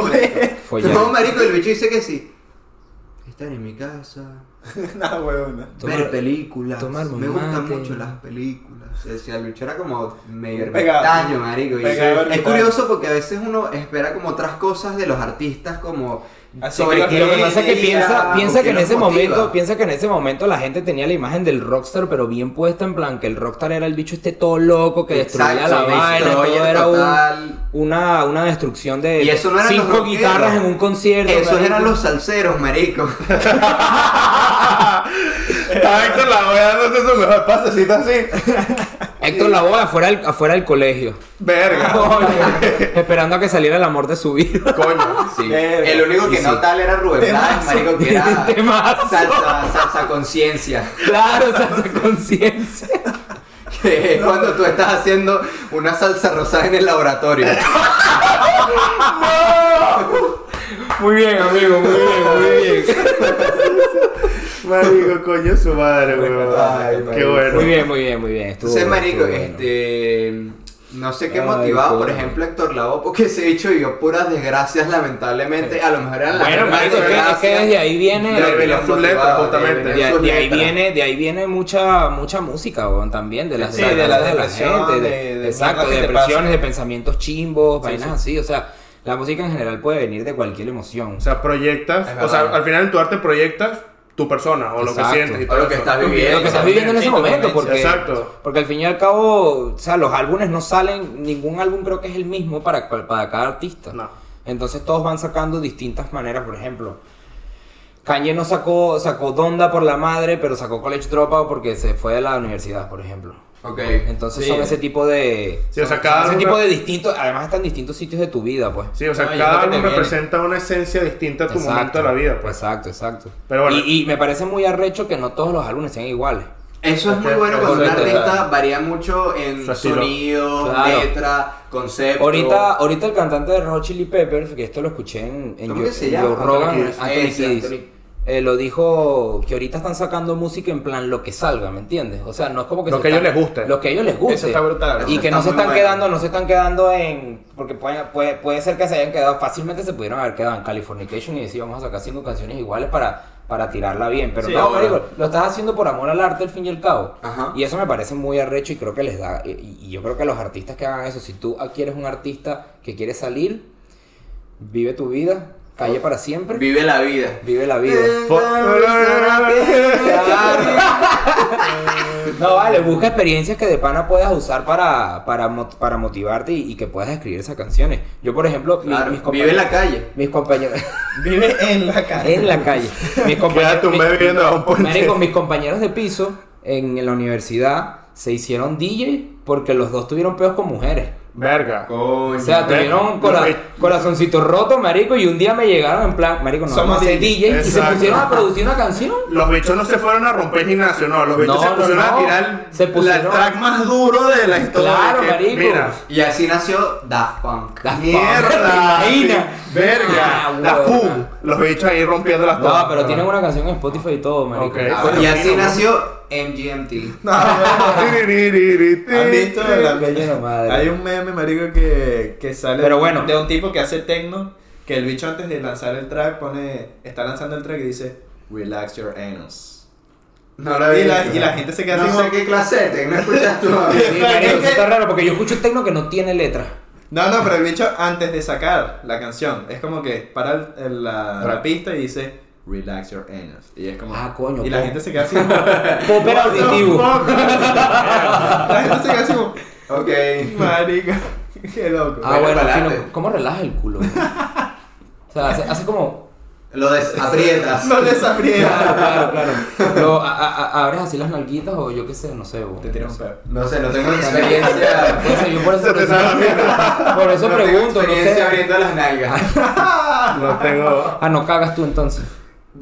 Fue ya. no, marico, el bicho dice que sí. Estar en mi casa, huevona. Tomar- ver películas. tomar me gustan mate. mucho las películas. O sea, el bicho era como medio Pegado. ermitaño, marico. y es curioso porque a veces uno espera como otras cosas de los artistas como... Así sobre que qué Lo que pasa es que piensa, piensa que en ese motiva. momento, piensa que en ese momento la gente tenía la imagen del rockstar, pero bien puesta en plan que el rockstar era el bicho este todo loco que destruía Exacto, la vaina, todo era un- una, una destrucción de Y eso no eran cinco guitarras en un concierto. Esos marico. eran los salseros, marico. Héctor la voy dándose su mejor pasecito así. Héctor Lavoe afuera del, afuera del colegio. Verga. Esperando a que saliera el amor de su vida. Coño. Sí. Verga. El único que no sí. tal era Rubén Blades, marico, que era Temazo. salsa, salsa conciencia. Claro, salsa conciencia. Que es cuando tú estás haciendo una salsa rosada en el laboratorio. Muy bien, amigo, muy bien, muy bien. Marico, coño su madre, weón. Ay, Qué marico. bueno. Muy bien, muy bien, muy bien. Estuvo, Entonces, marico, estuvo bueno. este... No sé qué Ay, motivaba, por ejemplo, Héctor Lavoe, porque ese bicho vivió puras desgracias, lamentablemente. A lo mejor eran las Bueno, marico, es que, es que desgracias desde ahí viene... de los justamente. de- De, de sus de ahí viene, de ahí viene mucha, mucha música, weón, también, de las Sí, de la depresión, gente, de- de exacto, de depresiones, de pensamientos chimbos, vainas sí. así, o sea, la música en general puede venir de cualquier emoción. O sea, proyectas. O sea, al final en tu arte proyectas tu persona o lo que sientes y O todo lo que eso. estás lo viviendo. que estás viviendo en ese momento, porque, Exacto. porque al fin y al cabo, o sea, los álbumes no salen, ningún álbum creo que es el mismo para, para, para cada artista. No. Entonces todos van sacando distintas maneras, por ejemplo. Kanye no sacó, sacó Donda por la madre, pero sacó College Dropout porque se fue de la universidad, por ejemplo. Ok. Entonces Sí. son ese tipo de... Sí, o sea, cada ese tipo de distintos, además están en distintos sitios de tu vida, pues. Sí, o sea, No, cada uno viene. representa una esencia distinta a tu momento de la vida. Pues. Exacto, exacto. Pero bueno. y, y me parece muy arrecho que no todos los álbumes sean iguales. Eso es muy bueno cuando un artista varía mucho en sonido, Claro. letra, concepto. Ahorita, ahorita el cantante de Hot Chili Peppers, que esto lo escuché en, en ¿Cómo Joe- que se en llama? Joe Rogan, Anthony Kiedis. Eh, lo dijo que ahorita están sacando música en plan lo que salga, ¿me entiendes? O sea, no es como que Lo se que a ellos les guste. Lo que a ellos les guste. Eso está brutal. Y Eso que está no se están bueno. quedando, no se están quedando en. Porque puede, puede, puede ser que se hayan quedado, fácilmente se pudieron haber quedado en Californication y decir vamos a sacar cinco canciones iguales para, para tirarla bien. Pero Sí, no, marico, lo estás haciendo por amor al arte al fin y al cabo. Ajá. Y eso me parece muy arrecho y creo que les da. Y, y yo creo que los artistas que hagan eso, si tú adquieres un artista que quiere salir, vive tu vida, calle para siempre, Vive la vida. vive la vida. No, vale, busca experiencias que de pana puedas usar para, para, para motivarte y, y que puedas escribir esas canciones. Yo, por ejemplo, mi- Claro, mis vive en la compañeros. calle. Mis compañeros. Vive en la calle. en la calle. Mis mis-. Marico, mis compañeros de piso en, en la universidad se hicieron DJ porque los dos tuvieron peos con mujeres. Verga. Coño. O sea, tuvieron cora- corazoncito roto, marico, y un día me llegaron en plan, marico, no Somos DJs. DJ, y se pusieron a producir una canción. Los bichos no se fueron a romper el gimnasio, no. Los bichos No, se pusieron no. a tirar Se pusieron- el track más duro de la historia. Claro, que- marico. Mira. Y así nació Daft Punk. Daft Punk. Mierda. Verga. Ah, la pum. Los bichos ahí rompiendo las No, pero tienen una canción en Spotify y todo, marico. Ok. Ah, Coño, y así nació MGMT. No, ¿Han ¿Han visto la Coño, la madre. Hay un meme, marico, que, que sale Pero bueno. de un tipo que hace techno, que el bicho antes de lanzar el track pone, está lanzando el track y dice, relax your anus. No lo Y la- y la gente se queda No así sé como- qué clase de techno escuchas tú. Sí, marico, eso está raro porque yo escucho tecno que no tiene letra. No, no, pero el bicho antes de sacar la canción, es como que para el- el- la, la pista y dice, relax your anus. Y es como... Ah, coño, Y la gente se queda así como... Popper auditivo. la gente se queda así como... Ok. Marica, qué loco. Ah, Bueno, ¿cómo relajas el culo? O sea, hace, hace como. Lo desaprietas. No desaprieta. Claro, claro, claro. Lo, a- a- a- abres así las nalguitas o yo qué sé, no sé. güey. Te tiras un pedo. No sé, no tengo experiencia. Yo por eso, mierda. por eso no tengo pregunto, no experiencia sé. abriendo las nalgas. No tengo. Ah, no cagas tú entonces.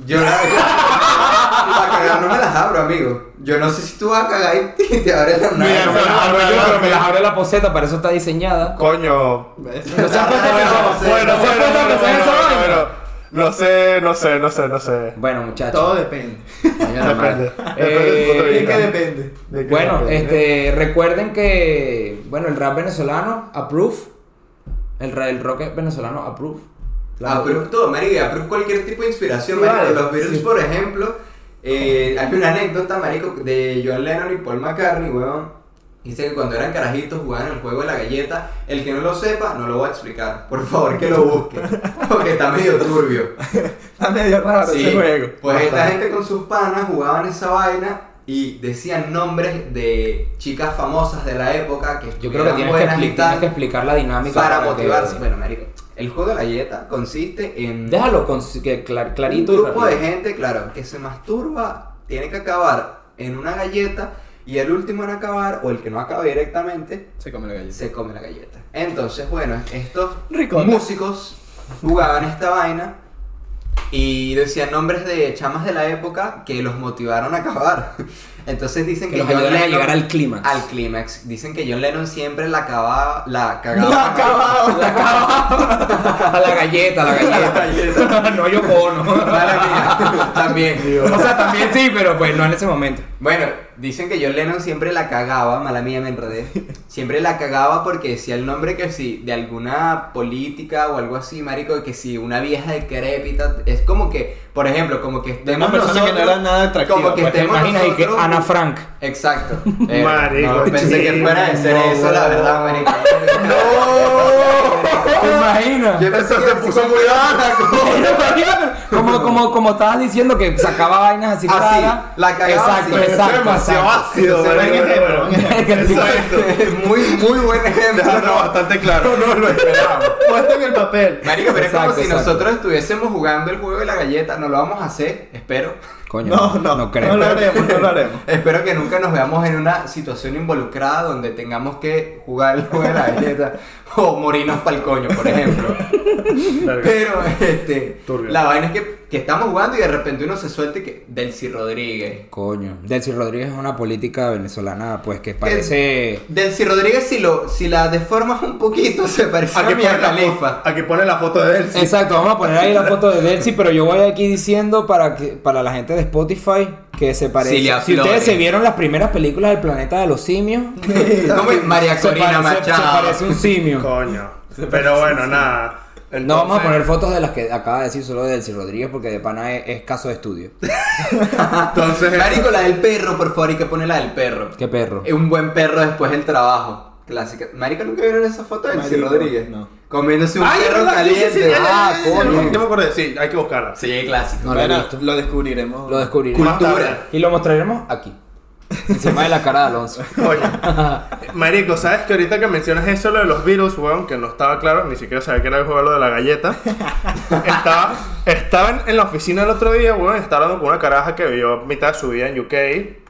Yo la. Para cagar no me las abro, amigo. Yo no sé si tú vas a cagar y te abres las Mira, nalgas. No me las abro yo, pero me las abre la poseta, para eso está diseñada. Coño. No se puesto a pensar- Bueno. No sé, no sé, no sé, no sé. Bueno, muchachos. Todo depende. La. Depende. Depende de tu punto de ¿De vista. qué depende? ¿De qué Bueno, depende? este, recuerden que, bueno, el rap venezolano, approve. El, el rock venezolano, approve. Approve todo, marico, y approve cualquier tipo de inspiración, Sí, marico. vale, Los Beatles, sí. por ejemplo, eh, hay una anécdota, marico, de John Lennon y Paul McCartney, weón. Dice que cuando eran carajitos jugaban el juego de la galleta. El que no lo sepa, no lo voy a explicar. Por favor, que lo busque. Porque está medio turbio. Está medio raro Sí, ese juego. Pues esta gente con sus panas jugaban esa vaina y decían nombres de chicas famosas de la época que Yo creo que tienes que, expli- tienes que explicar la dinámica. para que- motivarse. Bueno, marico, el juego de la galleta consiste en Déjalo con, que clar- clarito un y grupo de gente, claro, que se masturba, tiene que acabar en una galleta y el último en acabar, o el que no acaba directamente, Se come la galleta. se come la galleta. Entonces, bueno, estos Ricota. músicos jugaban esta vaina y decían nombres de chamas de la época que los motivaron a acabar. Entonces dicen Que que, John ayudaron a Lennon- llegar al clímax. Al clímax. Dicen que John Lennon siempre la acababa, la cagaba. La acababa. La acababa. A la galleta, a la galleta. no yo cono. También. O sea, también sí, pero pues no en ese momento. Bueno, dicen que John Lennon siempre la cagaba, mala mía me enredé. Siempre la cagaba porque decía el nombre que si de alguna política o algo así, marico, que si una vieja decrépita, es como que, por ejemplo, como que De estemos una persona que no era nada atractiva. como que Pues te estemos imaginas y que nosotros- Ana Frank. Exacto. Eh, Marico, no, pensé que fuera de ser no, eso, la no. verdad, marico. ¿Te imaginas? Yo pensé que se puso muy como, como, como estabas diciendo que sacaba vainas así Así, raras. la cagaba Exacto, así. exacto. Demasiado ácido. Exacto. muy, muy buen ejemplo. Bastante claro. No lo esperaba. Puesto en el papel. Marico, pero es como si exacto. nosotros estuviésemos jugando el juego de la galleta, no lo vamos a hacer, espero. Coño, No, no, no, creo. lo haremos, no lo haremos. Espero que nunca nos veamos en una situación involucrada donde tengamos que jugar el juego de la galleta o morirnos pa'l coño, por ejemplo. Pero, este, Turbio. la vaina es que, que estamos jugando y de repente uno se suelte que Delcy Rodríguez. Coño. Delcy Rodríguez es una política venezolana, pues que parece. Delcy Rodríguez, si, lo, si la deformas un poquito, se parece a Mia pone, la Khalifa. foto, aquí pone la foto de sí. Exacto, vamos a poner ahí la foto de Delcy, pero yo voy aquí diciendo para que para la gente de Spotify que se parece. Cilia si ustedes se vieron las primeras películas del planeta de los simios. María se Corina se Machado. parece un simio. Coño. Pero bueno, nada. No vamos a poner fotos de las que acaba de decir solo de Delcy Rodríguez porque de pana es, es caso de estudio. Entonces. Marico, la del perro, por favor, hay que poner la del perro. Qué perro. Es un buen perro después del trabajo. Clásica. Marico, ¿nunca vieron esa foto de Delcy Rodríguez? no. Comiéndose un Ay, perro ¿verdad? Sí, sí, caliente. sí, ah, coño. Yo me acordé, sí, hay que buscarla. Sí, clásico. No lo he Bueno, visto. lo descubriremos. Lo descubriremos. Cultura. Y lo mostraremos aquí. Encima de la cara de Alonso. Oye, Marico, ¿sabes que ahorita que mencionas eso, lo de los virus, weón, que no estaba claro, ni siquiera sabía que era el juego lo de la galleta? estaba, estaba en, la oficina el otro día, weón, estaba hablando con una caraja que vivió mitad de su vida en UK,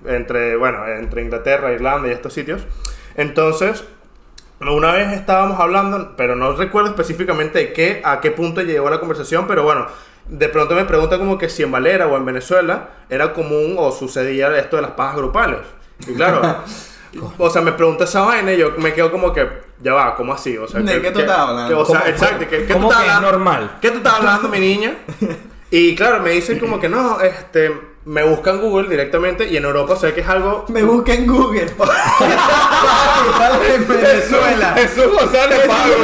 entre, bueno, entre Inglaterra, Irlanda y estos sitios. Entonces, Una vez estábamos hablando, pero no recuerdo específicamente qué, a qué punto llegó la conversación, pero bueno, de pronto me pregunta como que si en Valera o en Venezuela era común o sucedía esto de las pajas grupales. Y claro, o sea, me pregunta esa vaina y yo me quedo como que, ya va, ¿cómo así? O sea, ¿De que- qué tú que- estás hablando? o sea, ¿Cómo- exacto, que, que tú estás hablando- normal? ¿Qué tú estás hablando, mi niña? Y claro, me dicen como que no, este, me buscan Google directamente y en Europa sé que es algo... Me busca en Google. en Venezuela. Jesús González Pablo.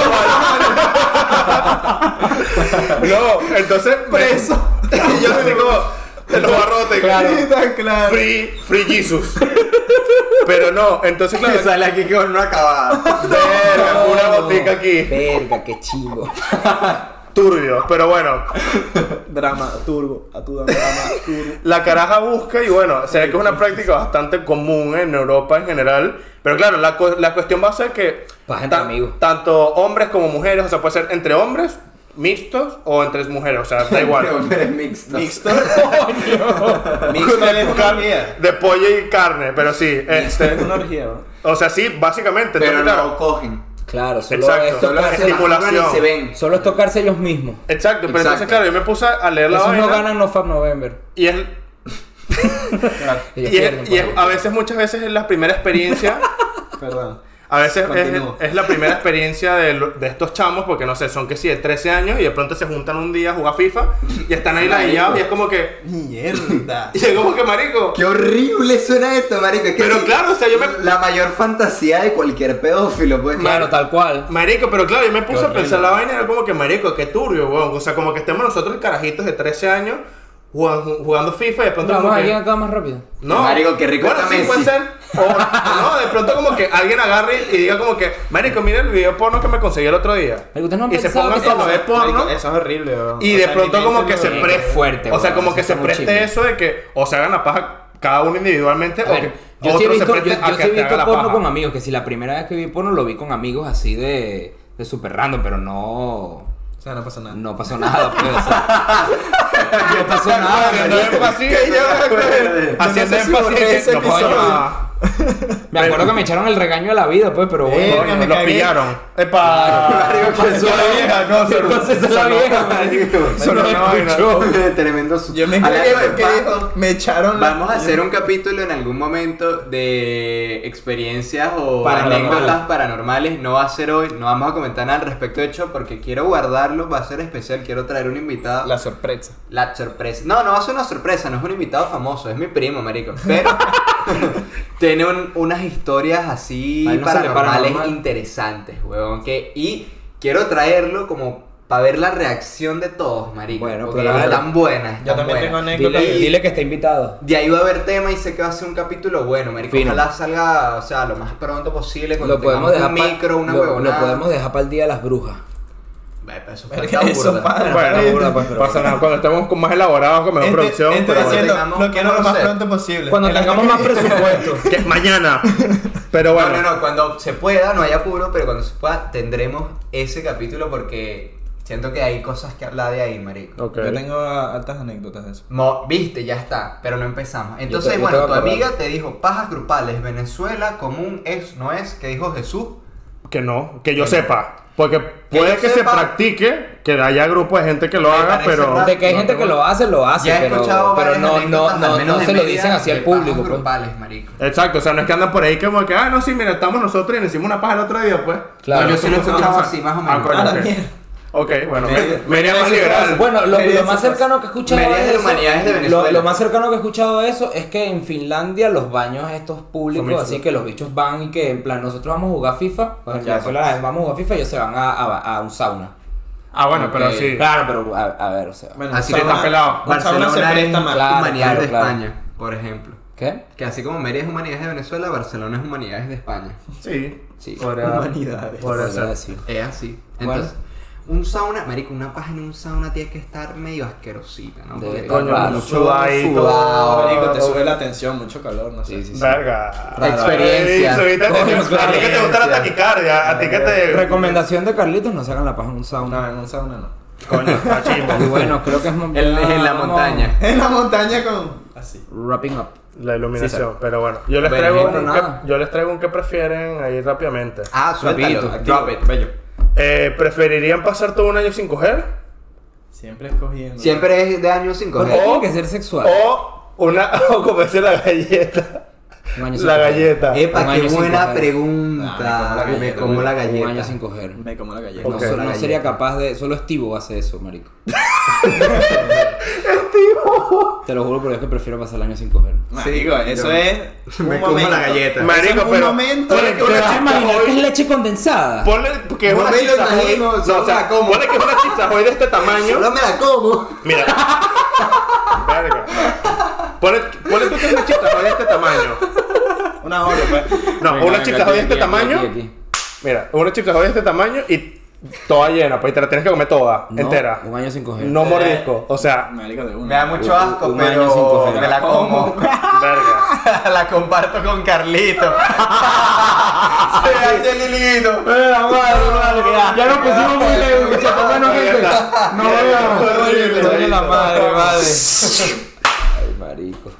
no, entonces preso. y yo así como en los barrotes. Claro. Claro. Free, free Jesus. Pero no, entonces claro. Sale aquí con una acabada. verga, una botica aquí. Verga, qué chivo. Turbio. Pero bueno, Drama turbo. A tu drama turbo. la caraja busca y bueno, se ve que es una práctica bastante común en Europa en general. Pero claro, la, cu- la cuestión va a ser que Paja entre amigos. tanto hombres como mujeres, o sea, puede ser entre hombres mixtos o entre mujeres, o sea, da igual. Hombres mixtos. Mixto. Mixto de, es una car- orgía. de pollo y carne, pero sí, este, es una orgía, ¿no? o sea, sí, básicamente, Pero entonces, no claro, cogen. Claro, solo Exacto, es Solo tocarse, estimulación. y se ven. solo es tocarse ellos mismos. exacto, pero Exacto. entonces, claro, yo me puse a leer la Esos vaina no ganan no Fab November. y es, Ellos y es, pierden, y es- por a veces, muchas veces es la primera experiencia, Perdón. A veces es, es la primera experiencia de, estos chamos, porque no sé, son que sí, de 13 años y de pronto se juntan un día a jugar FIFA y están ahí ladillados y es como que, Mierda. y es como que marico, Qué horrible suena esto, marico. Es que pero sí, claro, o sea, yo me, La mayor fantasía de cualquier pedófilo, pues. Claro, tal cual. Marico, pero claro, yo me puse a pensar la vaina y era como que, marico, qué turbio, weón. O sea, como que estemos nosotros carajitos de 13 años jugando, jugando FIFA y de pronto Vamos a que... acá más rápido. No, Marico, qué rico Bueno, sí, puede ser. O, no, de pronto como que alguien agarre y diga como que, marico, mira el video porno que me conseguí el otro día. Marico, ¿ustedes no han y se pongan eso- ver porno. Marico, Eso es horrible, weón. Y O de sea, pronto como que se preste... fuerte, o sea, como que se preste eso de que o se hagan la paja cada uno individualmente A o ver, que yo sí he otro se visto, yo, yo sí he porno paja. con amigos, que si la primera vez que vi porno lo vi con amigos así de, de super random, pero no, O sea, no pasa nada. no pasó nada, pues, o sea, no pasó nada, Haciendo énfasis, haciendo no énfasis no episodio. llamar. Me acuerdo que me echaron el regaño de la vida, pues, pero bueno. Eh, me lo cagué. pillaron. Epa. Marico, la vieja, no, no- Entonces la vieja, marico. Una. Tremendo su- Yo me cagué porque me echaron la- Vamos a hacer un capítulo en algún momento de experiencias o Paranormal. anécdotas paranormales. No va a ser hoy, no vamos a comentar nada al respecto. De hecho, porque quiero guardarlo, va a ser especial. Quiero traer un invitado. La sorpresa. La sorpresa. No, no va a ser una sorpresa, no es un invitado famoso, es mi primo, marico. Pero tiene un- unas historias así Ay, no para paranormales normal. interesantes, huevón. Que, y quiero traerlo como para ver la reacción de todos, marico. Bueno, porque pero están buenas. Yo también tengo buenas. anécdotas. Dile, dile que está invitado. De ahí va a haber tema y sé que va a ser un capítulo bueno, marico. Fino. Ojalá salga, o sea, lo más pronto posible. Cuando Lo podemos tengamos dejar un micro, una lo, huevonada. lo podemos dejar para el día de las brujas. Eso falta burda. Bueno, burda, pasa nada. Cuando estemos con más elaborados, con mejor producción. lo quiero lo más pronto posible. Cuando tengamos más presupuesto. Que es mañana. Pero bueno. No, no, no, cuando se pueda, no hay apuro, pero cuando se pueda, tendremos ese capítulo porque siento que hay cosas que hablar de ahí, marico. Ok. Yo tengo altas anécdotas de eso. Mo- Viste, ya está, pero no empezamos. Entonces, te- bueno, tu amiga te dijo, pajas grupales, Venezuela común es, no es, que dijo Jesús. Que no, que yo Que sepa. Porque Que puede que se practique, que haya grupos de gente que lo haga, pero. De que hay gente que lo hace, lo hace, ya he pero, escuchado pero no, no, no, no se lo dicen así al público. pues. grupales, marico. Exacto, o sea, no es que andan por ahí como que, ah, no, sí, mira, estamos nosotros y nos hicimos una paja el otro día, pues. Claro. Yo sí lo he Somos- escuchado somos- así, más o menos. Ok. bueno, Media- me- media más liberal. Bueno, lo, lo más de cercano que he escuchado de eso- humanidades de lo- Venezuela. Lo, más cercano que he escuchado de eso es que en Finlandia los baños estos públicos, así que los bichos van y que en plan nosotros vamos a jugar FIFA, pues en Ya, Venezuela vamos a jugar FIFA y ellos se van a, a- a un sauna. Ah, bueno, pero Ok. sí. Claro, pero a, a ver, o sea. Bueno, Así sauna- que está pelado. sauna se Barcelona presta es más. Claro, humanidades claro, de claro. España, por ejemplo. ¿Qué? Que así como Mérida es humanidades de Venezuela, Barcelona es humanidades de España. Sí. Sí. Podría- Humanidades. ser. decir. Es así. Bueno. Un sauna, marico, una paja en un sauna tiene que estar medio asquerosita, ¿no? Debe Porque estar raro. mucho Sudadito. sudado. Marico, te sube la tensión, mucho calor, no sé. Sí, sí, sí. Verga. Experiencia. Subiste- Coño, A ti que te gusta la experiencia. taquicardia, a ti que te. Recomendación de Carlitos, no se hagan la paja en un No, sauna. en un sauna no. Coño, está Y chimbo. bueno, creo que es En, en la montaña. En la montaña con... Así. Wrapping up. La iluminación, Sí, pero bueno. Yo les, Bueno, traigo gente, un que, yo les traigo un que prefieren ahí rápidamente. Ah, activa. Drop it, bello. Eh, ¿Preferirían pasar todo un año sin coger? Siempre escogiendo. Siempre es de años sin coger. tiene que ser sexual. O, una, o comerse la galleta. Un año sin La coger. galleta. Epa, qué año buena coger. pregunta. Ah, me como la me galleta, como la Un año sin coger. Me como la galleta. No, sería capaz de. Solo Estivo hace eso, marico. Te lo juro por Dios que prefiero pasar el año sin coger. Marico, eso es. un me como momento. la galleta. Marico, es un pero- momento. Ponle de que una ¿Te vas a chica imaginar hoy- que es leche condensada? Ponle que es No una imagino, No, o sea, la como. ponle que es una Chips Ahoy de este tamaño. Solo me la como. Mira. Verga. Ponle, ponle tú que es una Chips Ahoy de este tamaño. Una hora, pues. No, Venga, una Ahoy de este tamaño. aquí, aquí. Mira, una Chips Ahoy de este tamaño y toda llena, pues y te la tienes que comer toda, No, entera. Un año sin coger. No mordisco, o sea. Me da mucho asco, Un año sin pero coger. me la como. verga. la comparto con Carlito. Se hace el hilito. Ya nos pusimos muy lejos, muchachos. Bueno, gente. No veamos. Coño, la madre, madre. Ay, marico.